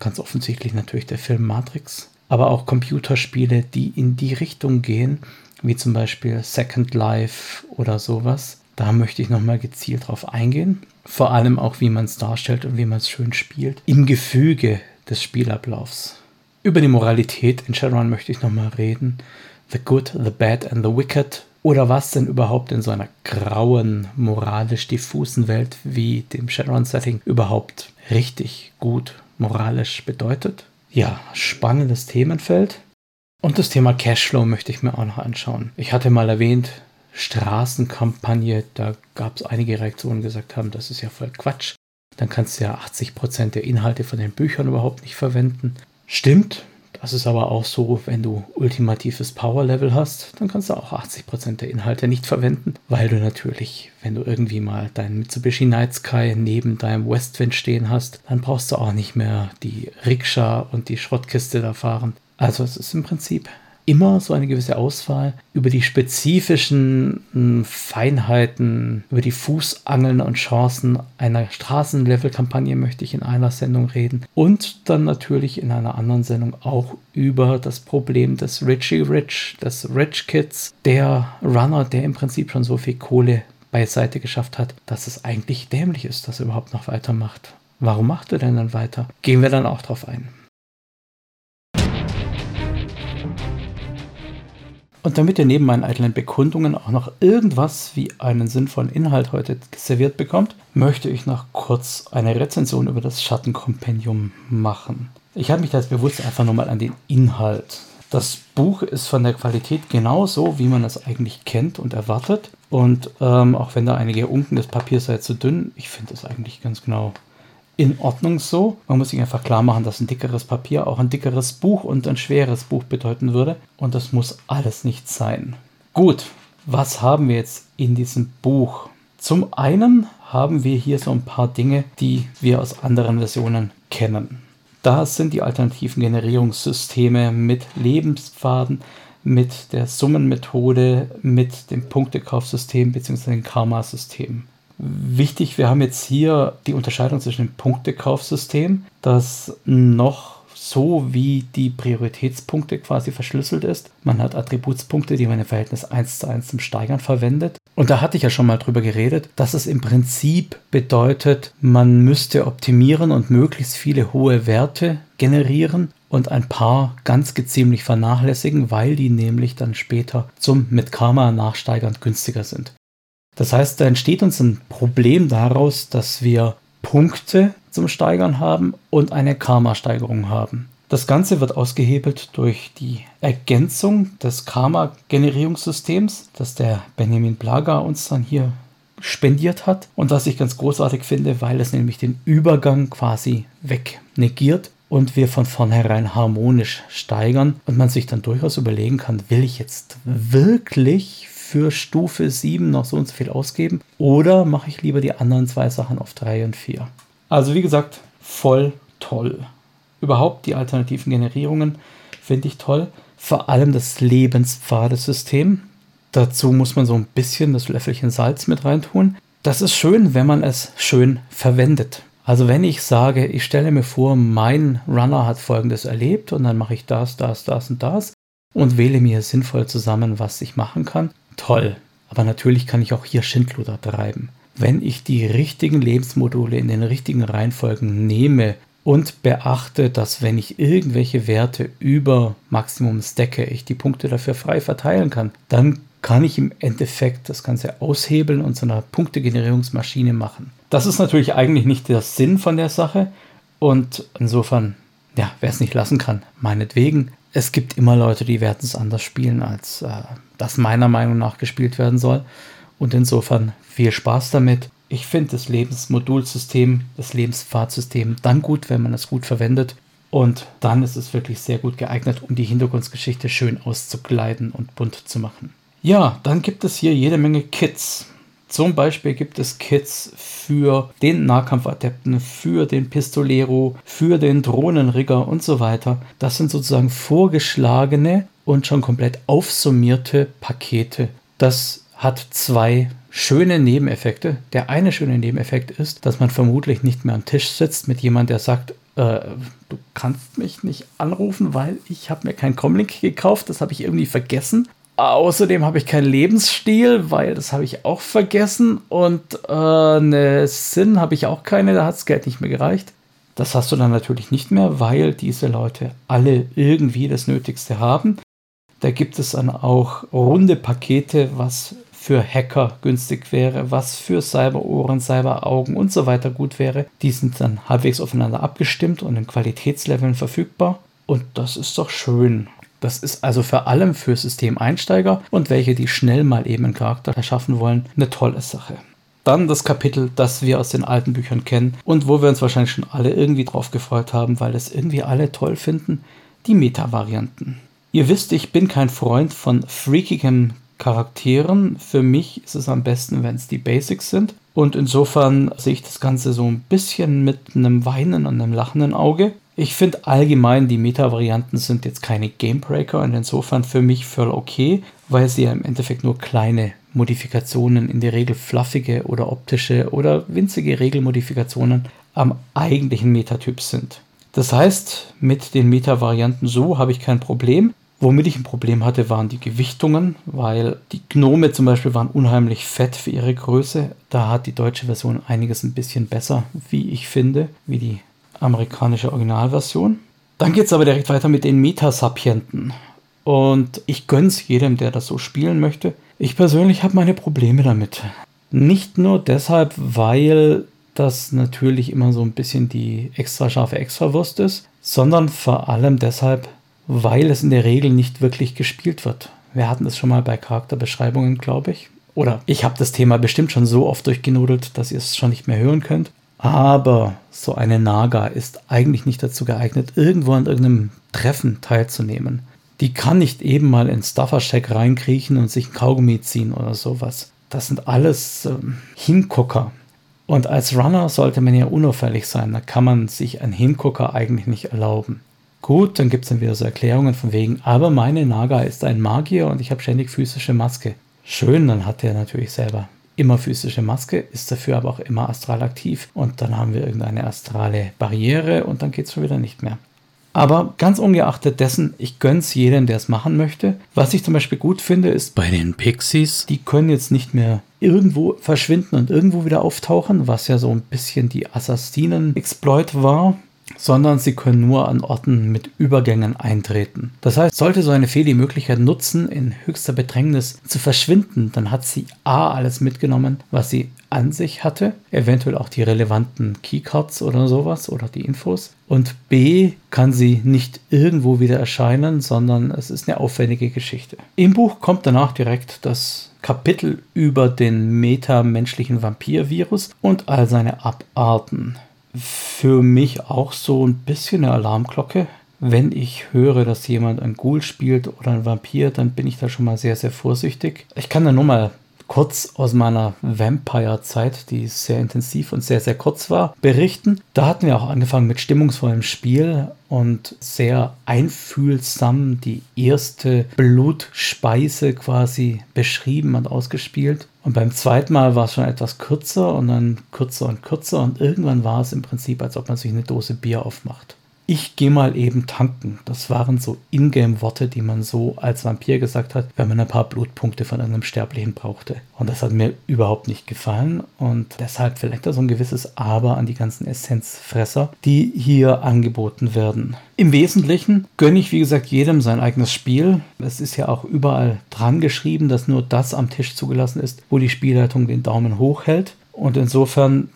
Ganz offensichtlich natürlich der Film Matrix, aber auch Computerspiele, die in die Richtung gehen, wie zum Beispiel Second Life oder sowas. Da möchte ich nochmal gezielt drauf eingehen. Vor allem auch, wie man es darstellt und wie man es schön spielt. Im Gefüge des Spielablaufs. Über die Moralität in Shadowrun möchte ich nochmal reden. The Good, The Bad and The Wicked. Oder was denn überhaupt in so einer grauen, moralisch diffusen Welt wie dem Shadowrun-Setting überhaupt richtig gut moralisch bedeutet. Ja, spannendes Themenfeld. Und das Thema Cashflow möchte ich mir auch noch anschauen. Ich hatte mal erwähnt, Straßenkampagne, da gab es einige Reaktionen, die gesagt haben, das ist ja voll Quatsch. Dann kannst du ja 80% der Inhalte von den Büchern überhaupt nicht verwenden. Stimmt, das ist aber auch so, wenn du ultimatives Power-Level hast, dann kannst du auch 80% der Inhalte nicht verwenden, weil du natürlich, wenn du irgendwie mal deinen Mitsubishi Night Sky neben deinem Westwind stehen hast, dann brauchst du auch nicht mehr die Rikscha und die Schrottkiste da fahren. Also es ist im Prinzip immer so eine gewisse Auswahl. Über die spezifischen hm, Feinheiten, über die Fußangeln und Chancen einer Straßenlevel-Kampagne möchte ich in einer Sendung reden. Und dann natürlich in einer anderen Sendung auch über das Problem des Richie Rich, des Rich Kids, der Runner, der im Prinzip schon so viel Kohle beiseite geschafft hat, dass es eigentlich dämlich ist, dass er überhaupt noch weitermacht. Warum macht er denn dann weiter? Gehen wir dann auch drauf ein. Und damit ihr neben meinen eitlen Bekundungen auch noch irgendwas wie einen sinnvollen Inhalt heute serviert bekommt, möchte ich noch kurz eine Rezension über das Schattenkompendium machen. Ich habe mich da jetzt bewusst einfach nur mal an den Inhalt. Das Buch ist von der Qualität genauso, wie man es eigentlich kennt und erwartet. Und ähm, auch wenn da einige Unken des Papiers sei zu dünn, ich finde es eigentlich ganz genau in Ordnung so. Man muss sich einfach klar machen, dass ein dickeres Papier auch ein dickeres Buch und ein schweres Buch bedeuten würde. Und das muss alles nicht sein. Gut, was haben wir jetzt in diesem Buch? Zum einen haben wir hier so ein paar Dinge, die wir aus anderen Versionen kennen. Da sind die alternativen Generierungssysteme mit Lebenspfaden, mit der Summenmethode, mit dem Punktekaufsystem bzw. dem Karma-System. Wichtig, wir haben jetzt hier die Unterscheidung zwischen dem Punktekaufsystem, das noch so wie die Prioritätspunkte quasi verschlüsselt ist. Man hat Attributspunkte, die man im Verhältnis 1 zu 1 zum Steigern verwendet. Und da hatte ich ja schon mal drüber geredet, dass es im Prinzip bedeutet, man müsste optimieren und möglichst viele hohe Werte generieren und ein paar ganz geziemlich vernachlässigen, weil die nämlich dann später zum mit Karma nachsteigern günstiger sind. Das heißt, da entsteht uns ein Problem daraus, dass wir Punkte zum Steigern haben und eine Karma-Steigerung haben. Das Ganze wird ausgehebelt durch die Ergänzung des Karma-Generierungssystems, das der Benjamin Blaga uns dann hier spendiert hat und was ich ganz großartig finde, weil es nämlich den Übergang quasi wegnegiert und wir von vornherein harmonisch steigern und man sich dann durchaus überlegen kann, will ich jetzt wirklich für Stufe 7 noch so und so viel ausgeben? Oder mache ich lieber die anderen zwei Sachen auf 3 und 4? Also wie gesagt, voll toll. Überhaupt die alternativen Generierungen finde ich toll. Vor allem das Lebenspfadesystem. Dazu muss man so ein bisschen das Löffelchen Salz mit reintun. Das ist schön, wenn man es schön verwendet. Also wenn ich sage, ich stelle mir vor, mein Runner hat folgendes erlebt und dann mache ich das, das, das und das und wähle mir sinnvoll zusammen, was ich machen kann, toll. Aber natürlich kann ich auch hier Schindluder treiben. Wenn ich die richtigen Lebensmodule in den richtigen Reihenfolgen nehme und beachte, dass wenn ich irgendwelche Werte über Maximum stacke, ich die Punkte dafür frei verteilen kann, dann kann ich im Endeffekt das Ganze aushebeln und zu einer Punktegenerierungsmaschine machen. Das ist natürlich eigentlich nicht der Sinn von der Sache und insofern, ja, wer es nicht lassen kann, meinetwegen. Es gibt immer Leute, die werden es anders spielen als äh, das meiner Meinung nach gespielt werden soll. Und insofern viel Spaß damit. Ich finde das Lebensmodulsystem, das Lebenspfadsystem dann gut, wenn man es gut verwendet. Und dann ist es wirklich sehr gut geeignet, um die Hintergrundgeschichte schön auszukleiden und bunt zu machen. Ja, dann gibt es hier jede Menge Kits. Zum Beispiel gibt es Kits für den Nahkampfadepten, für den Pistolero, für den Drohnenrigger und so weiter. Das sind sozusagen vorgeschlagene und schon komplett aufsummierte Pakete. Das hat zwei schöne Nebeneffekte. Der eine schöne Nebeneffekt ist, dass man vermutlich nicht mehr am Tisch sitzt mit jemandem, der sagt, äh, du kannst mich nicht anrufen, weil ich habe mir keinen Comlink gekauft, das habe ich irgendwie vergessen. Außerdem habe ich keinen Lebensstil, weil das habe ich auch vergessen. Und äh, eine Sinn habe ich auch keine, da hat das Geld nicht mehr gereicht. Das hast du dann natürlich nicht mehr, weil diese Leute alle irgendwie das Nötigste haben. Da gibt es dann auch runde Pakete, was für Hacker günstig wäre, was für Cyberohren, Cyberaugen und so weiter gut wäre. Die sind dann halbwegs aufeinander abgestimmt und in Qualitätsleveln verfügbar. Und das ist doch schön. Das ist also vor allem für Systemeinsteiger und welche, die schnell mal eben einen Charakter erschaffen wollen, eine tolle Sache. Dann das Kapitel, das wir aus den alten Büchern kennen und wo wir uns wahrscheinlich schon alle irgendwie drauf gefreut haben, weil es irgendwie alle toll finden, die Meta-Varianten. Ihr wisst, ich bin kein Freund von freakigem Charakteren. Für mich ist es am besten, wenn es die Basics sind. Und insofern sehe ich das Ganze so ein bisschen mit einem weinen und einem lachenden Auge. Ich finde allgemein, die Meta-Varianten sind jetzt keine Gamebreaker und insofern für mich voll okay, weil sie ja im Endeffekt nur kleine Modifikationen, in der Regel fluffige oder optische oder winzige Regelmodifikationen am eigentlichen Metatyp sind. Das heißt, mit den Meta-Varianten so habe ich kein Problem. Womit ich ein Problem hatte, waren die Gewichtungen, weil die Gnome zum Beispiel waren unheimlich fett für ihre Größe. Da hat die deutsche Version einiges ein bisschen besser, wie ich finde, wie die amerikanische Originalversion. Dann geht es aber direkt weiter mit den Metasapienten. Und ich gönne es jedem, der das so spielen möchte. Ich persönlich habe meine Probleme damit. Nicht nur deshalb, weil das natürlich immer so ein bisschen die extra scharfe Extrawurst ist, sondern vor allem deshalb, weil es in der Regel nicht wirklich gespielt wird. Wir hatten es schon mal bei Charakterbeschreibungen, glaube ich. Oder ich habe das Thema bestimmt schon so oft durchgenudelt, dass ihr es schon nicht mehr hören könnt. Aber so eine Naga ist eigentlich nicht dazu geeignet, irgendwo an irgendeinem Treffen teilzunehmen. Die kann nicht eben mal in Stuffer-Shack reinkriechen und sich ein Kaugummi ziehen oder sowas. Das sind alles ähm, Hingucker. Und als Runner sollte man ja unauffällig sein. Da kann man sich einen Hingucker eigentlich nicht erlauben. Gut, dann gibt es dann wieder so Erklärungen von wegen, aber meine Naga ist ein Magier und ich habe ständig physische Maske. Schön, dann hat er natürlich selber immer physische Maske, ist dafür aber auch immer astral aktiv. Und dann haben wir irgendeine astrale Barriere und dann geht es schon wieder nicht mehr. Aber ganz ungeachtet dessen, ich gönn's jedem, der es machen möchte. Was ich zum Beispiel gut finde, ist bei den Pixies, die können jetzt nicht mehr irgendwo verschwinden und irgendwo wieder auftauchen, was ja so ein bisschen die Assassinen-Exploit war sondern sie können nur an Orten mit Übergängen eintreten. Das heißt, sollte so eine Fee die Möglichkeit nutzen, in höchster Bedrängnis zu verschwinden, dann hat sie A alles mitgenommen, was sie an sich hatte, eventuell auch die relevanten Keycards oder sowas oder die Infos. Und B kann sie nicht irgendwo wieder erscheinen, sondern es ist eine aufwendige Geschichte. Im Buch kommt danach direkt das Kapitel über den metamenschlichen Vampirvirus und all seine Abarten für mich auch so ein bisschen eine Alarmglocke. Wenn ich höre, dass jemand ein Ghoul spielt oder ein Vampir, dann bin ich da schon mal sehr, sehr vorsichtig. Ich kann da nur mal kurz aus meiner Vampire-Zeit, die sehr intensiv und sehr, sehr kurz war, berichten. Da hatten wir auch angefangen mit stimmungsvollem Spiel und sehr einfühlsam die erste Blutspeise quasi beschrieben und ausgespielt. Und beim zweiten Mal war es schon etwas kürzer und dann kürzer und kürzer und irgendwann war es im Prinzip, als ob man sich eine Dose Bier aufmacht ich gehe mal eben tanken. Das waren so Ingame-Worte, die man so als Vampir gesagt hat, wenn man ein paar Blutpunkte von einem Sterblichen brauchte. Und das hat mir überhaupt nicht gefallen und deshalb vielleicht da so ein gewisses Aber an die ganzen Essenzfresser, die hier angeboten werden. Im Wesentlichen gönne ich, wie gesagt, jedem sein eigenes Spiel. Es ist ja auch überall dran geschrieben, dass nur das am Tisch zugelassen ist, wo die Spielleitung den Daumen hoch hält. Und insofern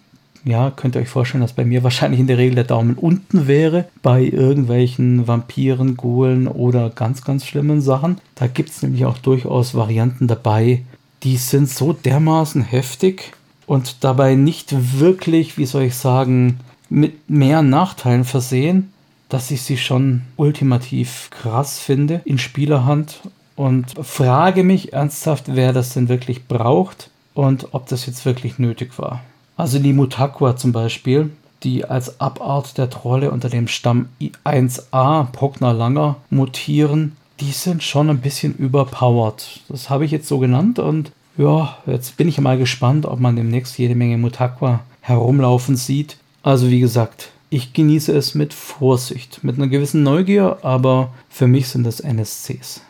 ja, könnt ihr euch vorstellen, dass bei mir wahrscheinlich in der Regel der Daumen unten wäre bei irgendwelchen Vampiren, Ghoulen oder ganz, ganz schlimmen Sachen. Da gibt es nämlich auch durchaus Varianten dabei, die sind so dermaßen heftig und dabei nicht wirklich, wie soll ich sagen, mit mehr Nachteilen versehen, dass ich sie schon ultimativ krass finde in Spielerhand und frage mich ernsthaft, wer das denn wirklich braucht und ob das jetzt wirklich nötig war. Also die Mutakwa zum Beispiel, die als Abart der Trolle unter dem Stamm I1a Bruckner Langer mutieren, die sind schon ein bisschen überpowered. Das habe ich jetzt so genannt und ja, jetzt bin ich mal gespannt, ob man demnächst jede Menge Mutakwa herumlaufen sieht. Also wie gesagt, ich genieße es mit Vorsicht, mit einer gewissen Neugier, aber für mich sind das NSCs.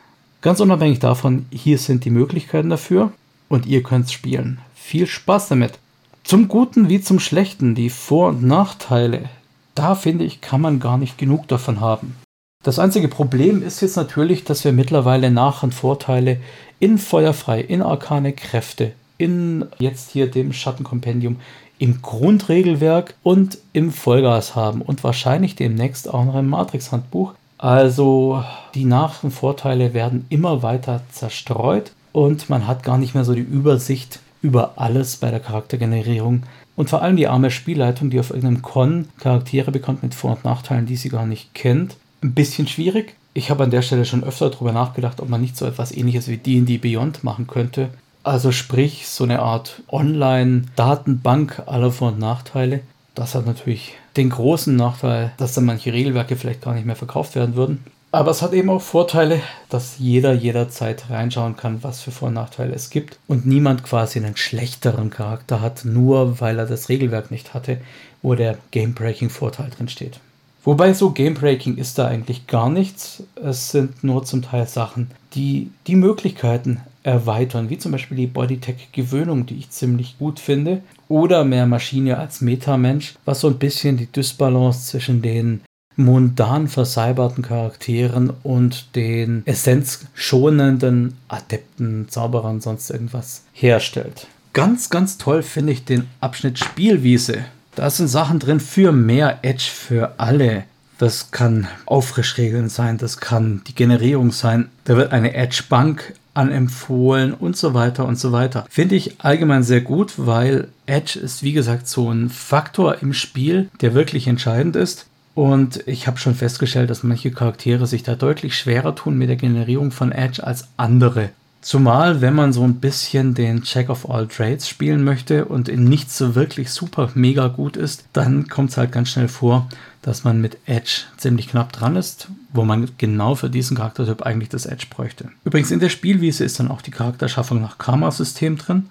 Ganz unabhängig davon, hier sind die Möglichkeiten dafür und ihr könnt spielen. Viel Spaß damit! Zum Guten wie zum Schlechten, die Vor- und Nachteile, da finde ich, kann man gar nicht genug davon haben. Das einzige Problem ist jetzt natürlich, dass wir mittlerweile Nach- und Vorteile in Feuerfrei, in Arkane Kräfte, in jetzt hier dem Schattenkompendium, im Grundregelwerk und im Vollgas haben und wahrscheinlich demnächst auch noch im Matrix-Handbuch. Also die Nach- und Vorteile werden immer weiter zerstreut und man hat gar nicht mehr so die Übersicht, über alles bei der Charaktergenerierung. Und vor allem die arme Spielleitung, die auf irgendeinem Con Charaktere bekommt mit Vor- und Nachteilen, die sie gar nicht kennt. Ein bisschen schwierig. Ich habe an der Stelle schon öfter darüber nachgedacht, ob man nicht so etwas ähnliches wie D&D Beyond machen könnte. Also sprich, so eine Art Online-Datenbank aller Vor- und Nachteile. Das hat natürlich den großen Nachteil, dass dann manche Regelwerke vielleicht gar nicht mehr verkauft werden würden. Aber es hat eben auch Vorteile, dass jeder jederzeit reinschauen kann, was für Vor- und Nachteile es gibt und niemand quasi einen schlechteren Charakter hat, nur weil er das Regelwerk nicht hatte, wo der Game-Breaking-Vorteil drin steht. Wobei so Game-Breaking ist da eigentlich gar nichts. Es sind nur zum Teil Sachen, die die Möglichkeiten erweitern, wie zum Beispiel die Bodytech-Gewöhnung, die ich ziemlich gut finde, oder mehr Maschine als Metamensch, was so ein bisschen die Dysbalance zwischen den mundan versalberten Charakteren und den essenzschonenden Adepten, Zauberern, sonst irgendwas herstellt. Ganz, ganz toll finde ich den Abschnitt Spielwiese. Da sind Sachen drin für mehr Edge für alle. Das kann Auffrischregeln sein, das kann die Generierung sein. Da wird eine Edge-Bank anempfohlen und so weiter und so weiter. Finde ich allgemein sehr gut, weil Edge ist wie gesagt so ein Faktor im Spiel, der wirklich entscheidend ist. Und ich habe schon festgestellt, dass manche Charaktere sich da deutlich schwerer tun mit der Generierung von Edge als andere. Zumal, wenn man so ein bisschen den Check of All Trades spielen möchte und in nichts so wirklich super mega gut ist, dann kommt es halt ganz schnell vor, dass man mit Edge ziemlich knapp dran ist, wo man genau für diesen Charaktertyp eigentlich das Edge bräuchte. Übrigens in der Spielwiese ist dann auch die Charakterschaffung nach Karma-System drin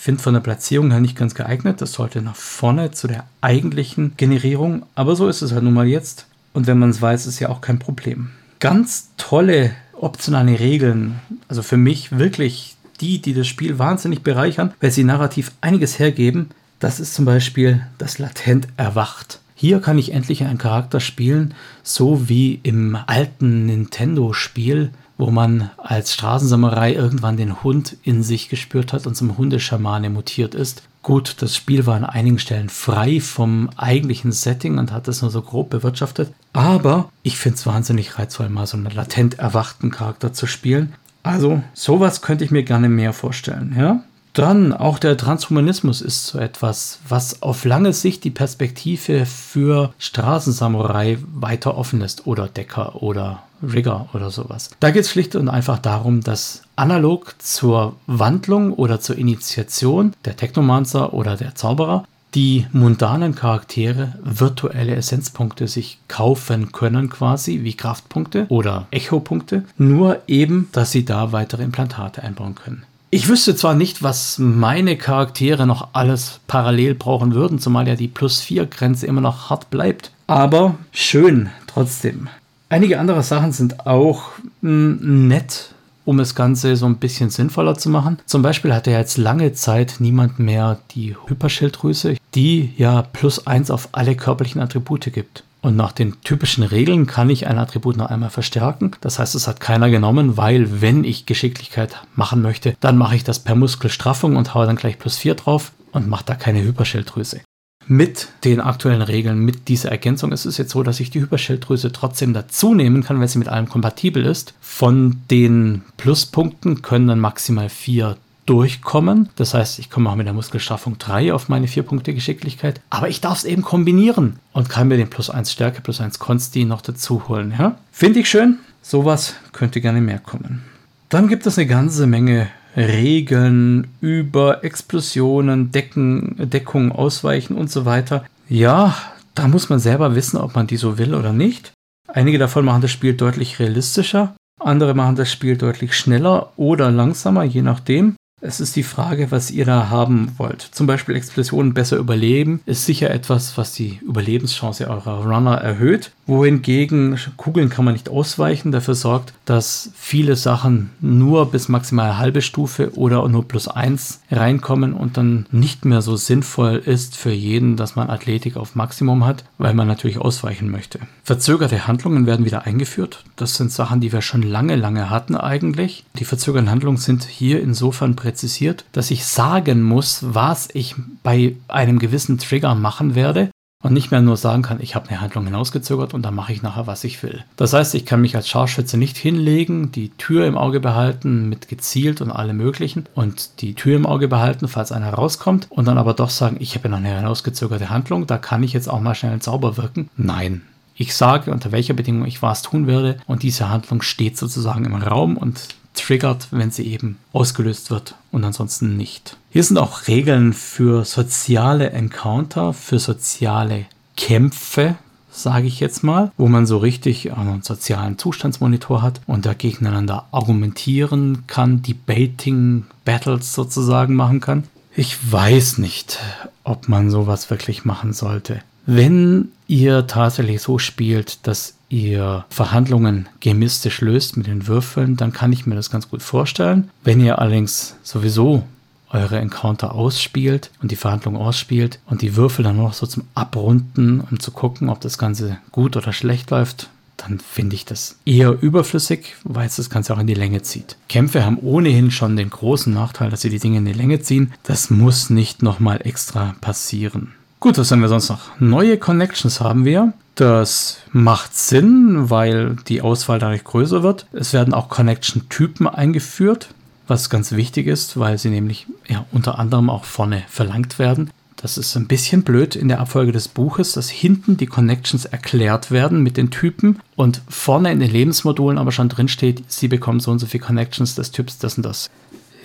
finde von der Platzierung her nicht ganz geeignet. Das sollte nach vorne zu der eigentlichen Generierung. Aber so ist es halt nun mal jetzt. Und wenn man es weiß, ist ja auch kein Problem. Ganz tolle optionale Regeln. Also für mich wirklich die, die das Spiel wahnsinnig bereichern, weil sie narrativ einiges hergeben. Das ist zum Beispiel das Latent erwacht. Hier kann ich endlich einen Charakter spielen, so wie im alten Nintendo-Spiel wo man als Straßensamurai irgendwann den Hund in sich gespürt hat und zum Hundeschamane mutiert ist. Gut, das Spiel war an einigen Stellen frei vom eigentlichen Setting und hat es nur so grob bewirtschaftet. Aber ich finde es wahnsinnig reizvoll, mal so einen latent erwachten Charakter zu spielen. Also, sowas könnte ich mir gerne mehr vorstellen, ja? Dann auch der Transhumanismus ist so etwas, was auf lange Sicht die Perspektive für Straßensamurai weiter offen ist oder Decker oder Rigger oder sowas. Da geht es schlicht und einfach darum, dass analog zur Wandlung oder zur Initiation der Technomancer oder der Zauberer die mundanen Charaktere virtuelle Essenzpunkte sich kaufen können, quasi wie Kraftpunkte oder Echo-Punkte, nur eben, dass sie da weitere Implantate einbauen können. Ich wüsste zwar nicht, was meine Charaktere noch alles parallel brauchen würden, zumal ja die Plus 4 Grenze immer noch hart bleibt, aber schön trotzdem. Einige andere Sachen sind auch hm, nett, um das Ganze so ein bisschen sinnvoller zu machen. Zum Beispiel hatte ja jetzt lange Zeit niemand mehr die Hyperschilddrüse, die ja plus 1 auf alle körperlichen Attribute gibt. Und nach den typischen Regeln kann ich ein Attribut noch einmal verstärken. Das heißt, es hat keiner genommen, weil wenn ich Geschicklichkeit machen möchte, dann mache ich das per Muskelstraffung und haue dann gleich plus 4 drauf und mache da keine Hyperschilddrüse. Mit den aktuellen Regeln, mit dieser Ergänzung ist es jetzt so, dass ich die Hyperschilddrüse trotzdem dazu nehmen kann, wenn sie mit allem kompatibel ist. Von den Pluspunkten können dann maximal 4 durchkommen. Das heißt, ich komme auch mit der Muskelstraffung 3 auf meine 4 Punkte Geschicklichkeit. Aber ich darf es eben kombinieren und kann mir den plus 1 Stärke, plus 1 Konsti noch dazu holen. Ja? Finde ich schön. Sowas könnte gerne mehr kommen. Dann gibt es eine ganze Menge Regeln über Explosionen, Decken, Deckung, Ausweichen und so weiter. Ja, da muss man selber wissen, ob man die so will oder nicht. Einige davon machen das Spiel deutlich realistischer, andere machen das Spiel deutlich schneller oder langsamer, je nachdem. Es ist die Frage, was ihr da haben wollt. Zum Beispiel Explosionen besser überleben ist sicher etwas, was die Überlebenschance eurer Runner erhöht wohingegen Kugeln kann man nicht ausweichen, dafür sorgt, dass viele Sachen nur bis maximal halbe Stufe oder nur plus eins reinkommen und dann nicht mehr so sinnvoll ist für jeden, dass man Athletik auf Maximum hat, weil man natürlich ausweichen möchte. Verzögerte Handlungen werden wieder eingeführt. Das sind Sachen, die wir schon lange, lange hatten eigentlich. Die verzögerten Handlungen sind hier insofern präzisiert, dass ich sagen muss, was ich bei einem gewissen Trigger machen werde und nicht mehr nur sagen kann, ich habe eine Handlung hinausgezögert und dann mache ich nachher, was ich will. Das heißt, ich kann mich als Scharfschütze nicht hinlegen, die Tür im Auge behalten mit gezielt und allem möglichen und die Tür im Auge behalten, falls einer rauskommt und dann aber doch sagen, ich habe noch eine hinausgezögerte Handlung, da kann ich jetzt auch mal schnell Zauber wirken. Nein. Ich sage, unter welcher Bedingung ich was tun werde und diese Handlung steht sozusagen im Raum und triggert, wenn sie eben ausgelöst wird und ansonsten nicht. Hier sind auch Regeln für soziale Encounter, für soziale Kämpfe, sage ich jetzt mal, wo man so richtig einen sozialen Zustandsmonitor hat und da gegeneinander argumentieren kann, Debating Battles sozusagen machen kann. Ich weiß nicht, ob man sowas wirklich machen sollte. Wenn ihr tatsächlich so spielt, dass ihr Verhandlungen gemistisch löst mit den Würfeln, dann kann ich mir das ganz gut vorstellen. Wenn ihr allerdings sowieso eure Encounter ausspielt und die Verhandlung ausspielt und die Würfel dann noch so zum Abrunden, um zu gucken, ob das Ganze gut oder schlecht läuft, dann finde ich das eher überflüssig, weil es das Ganze auch in die Länge zieht. Kämpfe haben ohnehin schon den großen Nachteil, dass sie die Dinge in die Länge ziehen. Das muss nicht nochmal extra passieren. Gut, was haben wir sonst noch? Neue Connections haben wir. Das macht Sinn, weil die Auswahl dadurch größer wird. Es werden auch Connection-Typen eingeführt was ganz wichtig ist, weil sie nämlich ja, unter anderem auch vorne verlangt werden. Das ist ein bisschen blöd in der Abfolge des Buches, dass hinten die Connections erklärt werden mit den Typen und vorne in den Lebensmodulen aber schon drin steht, sie bekommen so und so viele Connections des Typs das und das.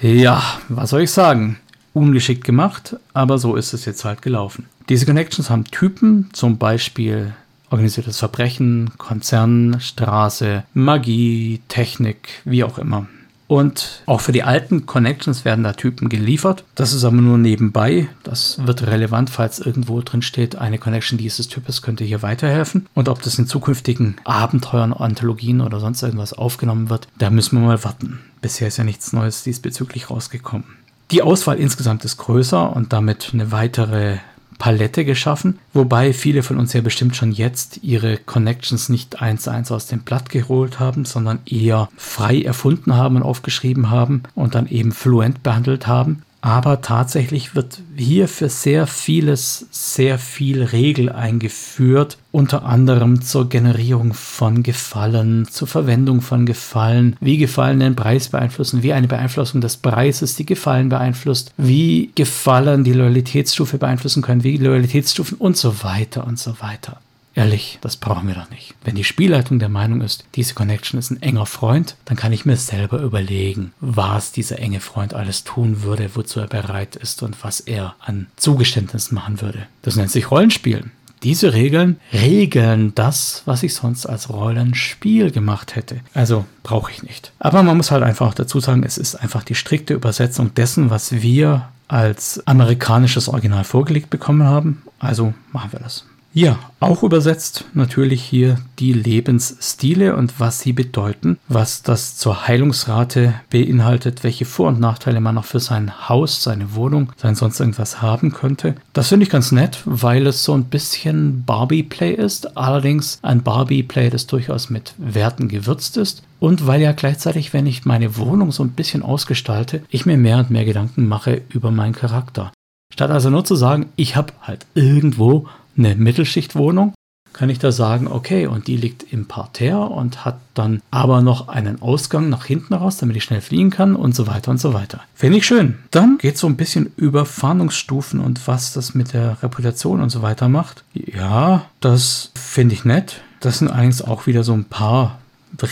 Ja, was soll ich sagen? Ungeschickt gemacht, aber so ist es jetzt halt gelaufen. Diese Connections haben Typen, zum Beispiel organisiertes Verbrechen, Konzern, Straße, Magie, Technik, wie auch immer. Und auch für die alten Connections werden da Typen geliefert. Das ist aber nur nebenbei. Das wird relevant, falls irgendwo drin steht, eine Connection dieses Types könnte hier weiterhelfen. Und ob das in zukünftigen Abenteuern, Anthologien oder sonst irgendwas aufgenommen wird, da müssen wir mal warten. Bisher ist ja nichts Neues diesbezüglich rausgekommen. Die Auswahl insgesamt ist größer und damit eine weitere Palette geschaffen, wobei viele von uns ja bestimmt schon jetzt ihre Connections nicht eins zu eins aus dem Blatt geholt haben, sondern eher frei erfunden haben und aufgeschrieben haben und dann eben fluent behandelt haben. Aber tatsächlich wird hier für sehr vieles sehr viel Regel eingeführt, unter anderem zur Generierung von Gefallen, zur Verwendung von Gefallen, wie Gefallen den Preis beeinflussen, wie eine Beeinflussung des Preises die Gefallen beeinflusst, wie Gefallen die Loyalitätsstufe beeinflussen können, wie Loyalitätsstufen und so weiter und so weiter. Ehrlich, das brauchen wir doch nicht. Wenn die Spielleitung der Meinung ist, diese Connection ist ein enger Freund, dann kann ich mir selber überlegen, was dieser enge Freund alles tun würde, wozu er bereit ist und was er an Zugeständnissen machen würde. Das nennt sich Rollenspielen. Diese Regeln regeln das, was ich sonst als Rollenspiel gemacht hätte. Also brauche ich nicht. Aber man muss halt einfach dazu sagen, es ist einfach die strikte Übersetzung dessen, was wir als amerikanisches Original vorgelegt bekommen haben. Also machen wir das. Ja, auch übersetzt natürlich hier die Lebensstile und was sie bedeuten, was das zur Heilungsrate beinhaltet, welche Vor- und Nachteile man noch für sein Haus, seine Wohnung, sein sonst irgendwas haben könnte. Das finde ich ganz nett, weil es so ein bisschen Barbie-Play ist, allerdings ein Barbie-Play, das durchaus mit Werten gewürzt ist. Und weil ja gleichzeitig, wenn ich meine Wohnung so ein bisschen ausgestalte, ich mir mehr und mehr Gedanken mache über meinen Charakter. Statt also nur zu sagen, ich habe halt irgendwo eine Mittelschichtwohnung, kann ich da sagen, okay, und die liegt im Parterre und hat dann aber noch einen Ausgang nach hinten raus, damit ich schnell fliegen kann und so weiter und so weiter. Finde ich schön. Dann geht es so ein bisschen über Fahndungsstufen und was das mit der Reputation und so weiter macht. Ja, das finde ich nett. Das sind eigentlich auch wieder so ein paar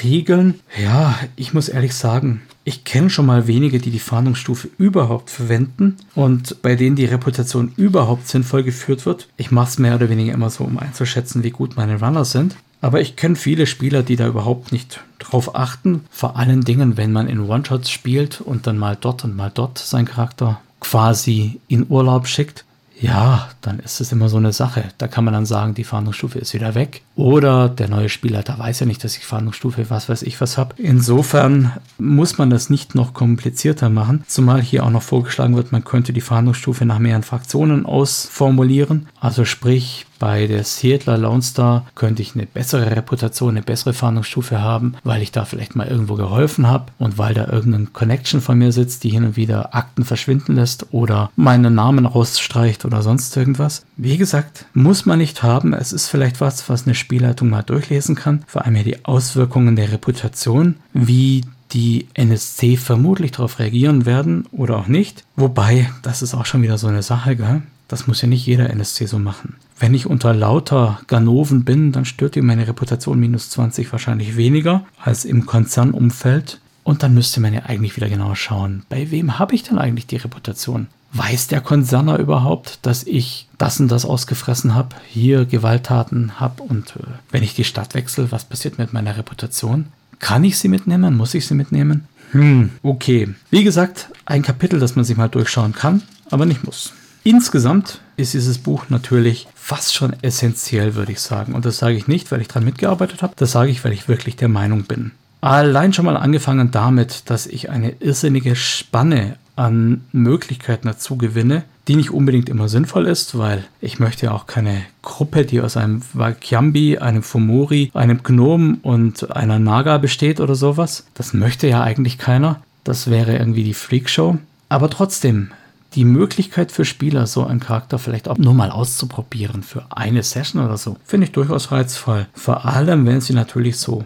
Regeln. Ja, ich muss ehrlich sagen, ich kenne schon mal wenige, die die Fahndungsstufe überhaupt verwenden und bei denen die Reputation überhaupt sinnvoll geführt wird. Ich mache es mehr oder weniger immer so, um einzuschätzen, wie gut meine Runner sind. Aber ich kenne viele Spieler, die da überhaupt nicht drauf achten. Vor allen Dingen, wenn man in One-Shots spielt und dann mal dort und mal dort seinen Charakter quasi in Urlaub schickt ja, dann ist es immer so eine Sache. Da kann man dann sagen, die Fahndungsstufe ist wieder weg. Oder der neue Spielleiter weiß ja nicht, dass ich Fahndungsstufe was weiß ich was habe. Insofern muss man das nicht noch komplizierter machen. Zumal hier auch noch vorgeschlagen wird, man könnte die Fahndungsstufe nach mehreren Fraktionen ausformulieren. Also sprich, bei der Seattler Lone Star könnte ich eine bessere Reputation, eine bessere Fahndungsstufe haben, weil ich da vielleicht mal irgendwo geholfen habe und weil da irgendein Connection von mir sitzt, die hin und wieder Akten verschwinden lässt oder meinen Namen rausstreicht oder sonst irgendwas. Wie gesagt, muss man nicht haben. Es ist vielleicht was, was eine Spielleitung mal durchlesen kann. Vor allem ja die Auswirkungen der Reputation, wie die NSC vermutlich darauf reagieren werden oder auch nicht. Wobei, das ist auch schon wieder so eine Sache, gell? Das muss ja nicht jeder NSC so machen. Wenn ich unter lauter Ganoven bin, dann stört dir meine Reputation minus 20 wahrscheinlich weniger als im Konzernumfeld. Und dann müsste man ja eigentlich wieder genau schauen, bei wem habe ich denn eigentlich die Reputation? Weiß der Konzerner überhaupt, dass ich das und das ausgefressen habe, hier Gewalttaten habe und äh, wenn ich die Stadt wechsle, was passiert mit meiner Reputation? Kann ich sie mitnehmen? Muss ich sie mitnehmen? Hm, okay. Wie gesagt, ein Kapitel, das man sich mal durchschauen kann, aber nicht muss. Insgesamt ist dieses Buch natürlich fast schon essentiell, würde ich sagen. Und das sage ich nicht, weil ich daran mitgearbeitet habe, das sage ich, weil ich wirklich der Meinung bin. Allein schon mal angefangen damit, dass ich eine irrsinnige Spanne an Möglichkeiten dazu gewinne, die nicht unbedingt immer sinnvoll ist, weil ich möchte ja auch keine Gruppe, die aus einem Wakiambi, einem Fumori, einem Gnom und einer Naga besteht oder sowas. Das möchte ja eigentlich keiner. Das wäre irgendwie die Freakshow. Aber trotzdem, die Möglichkeit für Spieler, so einen Charakter vielleicht auch nur mal auszuprobieren für eine Session oder so, finde ich durchaus reizvoll. Vor allem, wenn sie natürlich so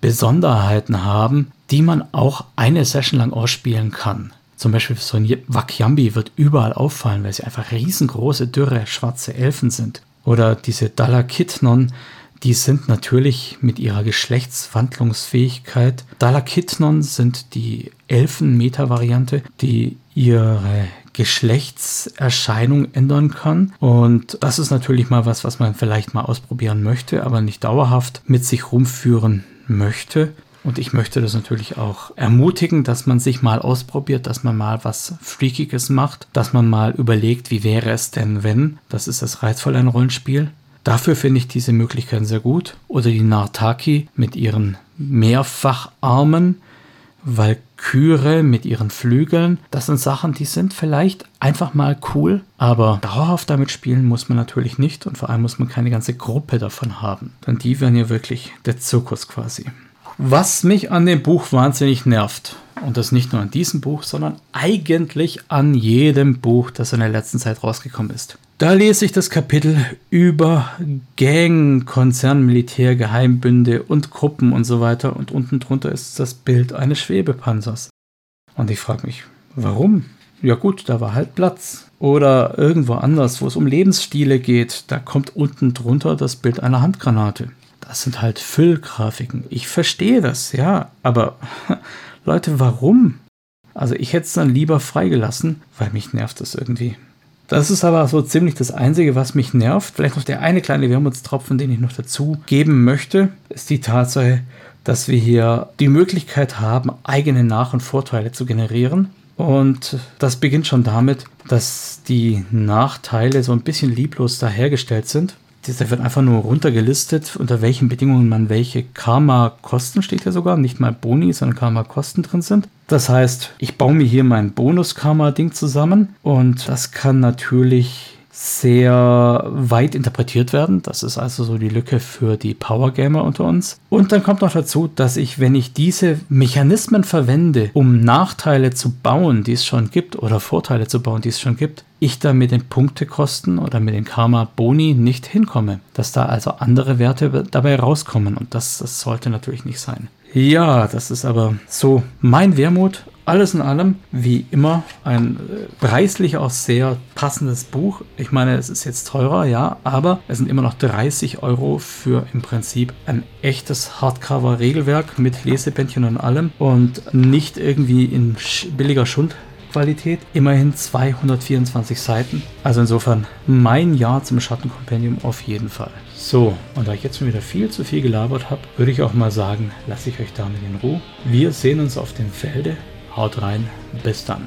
Besonderheiten haben, die man auch eine Session lang ausspielen kann. Zum Beispiel so ein Wakyambi wird überall auffallen, weil sie einfach riesengroße, dürre, schwarze Elfen sind. Oder diese Dalakitnon, die sind natürlich mit ihrer Geschlechtswandlungsfähigkeit. Dalakitnon sind die Elfen-Meta-Variante, die ihre Geschlechtserscheinung ändern kann. Und das ist natürlich mal was, was man vielleicht mal ausprobieren möchte, aber nicht dauerhaft mit sich rumführen möchte. Und ich möchte das natürlich auch ermutigen, dass man sich mal ausprobiert, dass man mal was Freakiges macht, dass man mal überlegt, wie wäre es denn, wenn. Das ist das Reizvolle an Rollenspiel. Dafür finde ich diese Möglichkeiten sehr gut. Oder die Nartaki mit ihren Mehrfacharmen, Valkyre mit ihren Flügeln. Das sind Sachen, die sind vielleicht einfach mal cool, aber dauerhaft damit spielen muss man natürlich nicht und vor allem muss man keine ganze Gruppe davon haben. Denn die wären ja wirklich der Zirkus quasi. Was mich an dem Buch wahnsinnig nervt, und das nicht nur an diesem Buch, sondern eigentlich an jedem Buch, das in der letzten Zeit rausgekommen ist. Da lese ich das Kapitel über Gang, Konzern, Militär, Geheimbünde und Gruppen und so weiter und unten drunter ist das Bild eines Schwebepanzers. Und ich frage mich, warum? Ja gut, da war halt Platz. Oder irgendwo anders, wo es um Lebensstile geht, da kommt unten drunter das Bild einer Handgranate. Das sind halt Füllgrafiken. Ich verstehe das, ja, aber Leute, warum? Also ich hätte es dann lieber freigelassen, weil mich nervt das irgendwie. Das ist aber so ziemlich das Einzige, was mich nervt. Vielleicht noch der eine kleine Wermutstropfen, den ich noch dazu geben möchte, ist die Tatsache, dass wir hier die Möglichkeit haben, eigene Nach- und Vorteile zu generieren. Und das beginnt schon damit, dass die Nachteile so ein bisschen lieblos dahergestellt sind. Da wird einfach nur runtergelistet, unter welchen Bedingungen man welche Karma-Kosten steht hier sogar, nicht mal Boni, sondern Karma-Kosten drin sind. Das heißt, ich baue mir hier mein Bonus-Karma-Ding zusammen und das kann natürlich sehr weit interpretiert werden. Das ist also so die Lücke für die Power Gamer unter uns. Und dann kommt noch dazu, dass ich, wenn ich diese Mechanismen verwende, um Nachteile zu bauen, die es schon gibt, oder Vorteile zu bauen, die es schon gibt, ich da mit den Punktekosten oder mit den Karma-Boni nicht hinkomme. Dass da also andere Werte dabei rauskommen. Und das, das sollte natürlich nicht sein. Ja, das ist aber so mein Wermut. Alles in allem, wie immer, ein äh, preislich auch sehr passendes Buch. Ich meine, es ist jetzt teurer, ja, aber es sind immer noch 30 Euro für im Prinzip ein echtes Hardcover-Regelwerk mit Lesebändchen und allem und nicht irgendwie in billiger Schund Qualität. Immerhin 224 Seiten. Also insofern mein Ja zum Schattenkompendium auf jeden Fall. So, und da ich jetzt schon wieder viel zu viel gelabert habe, würde ich auch mal sagen, lasse ich euch damit in Ruhe. Wir sehen uns auf dem Felde. Haut rein, bis dann.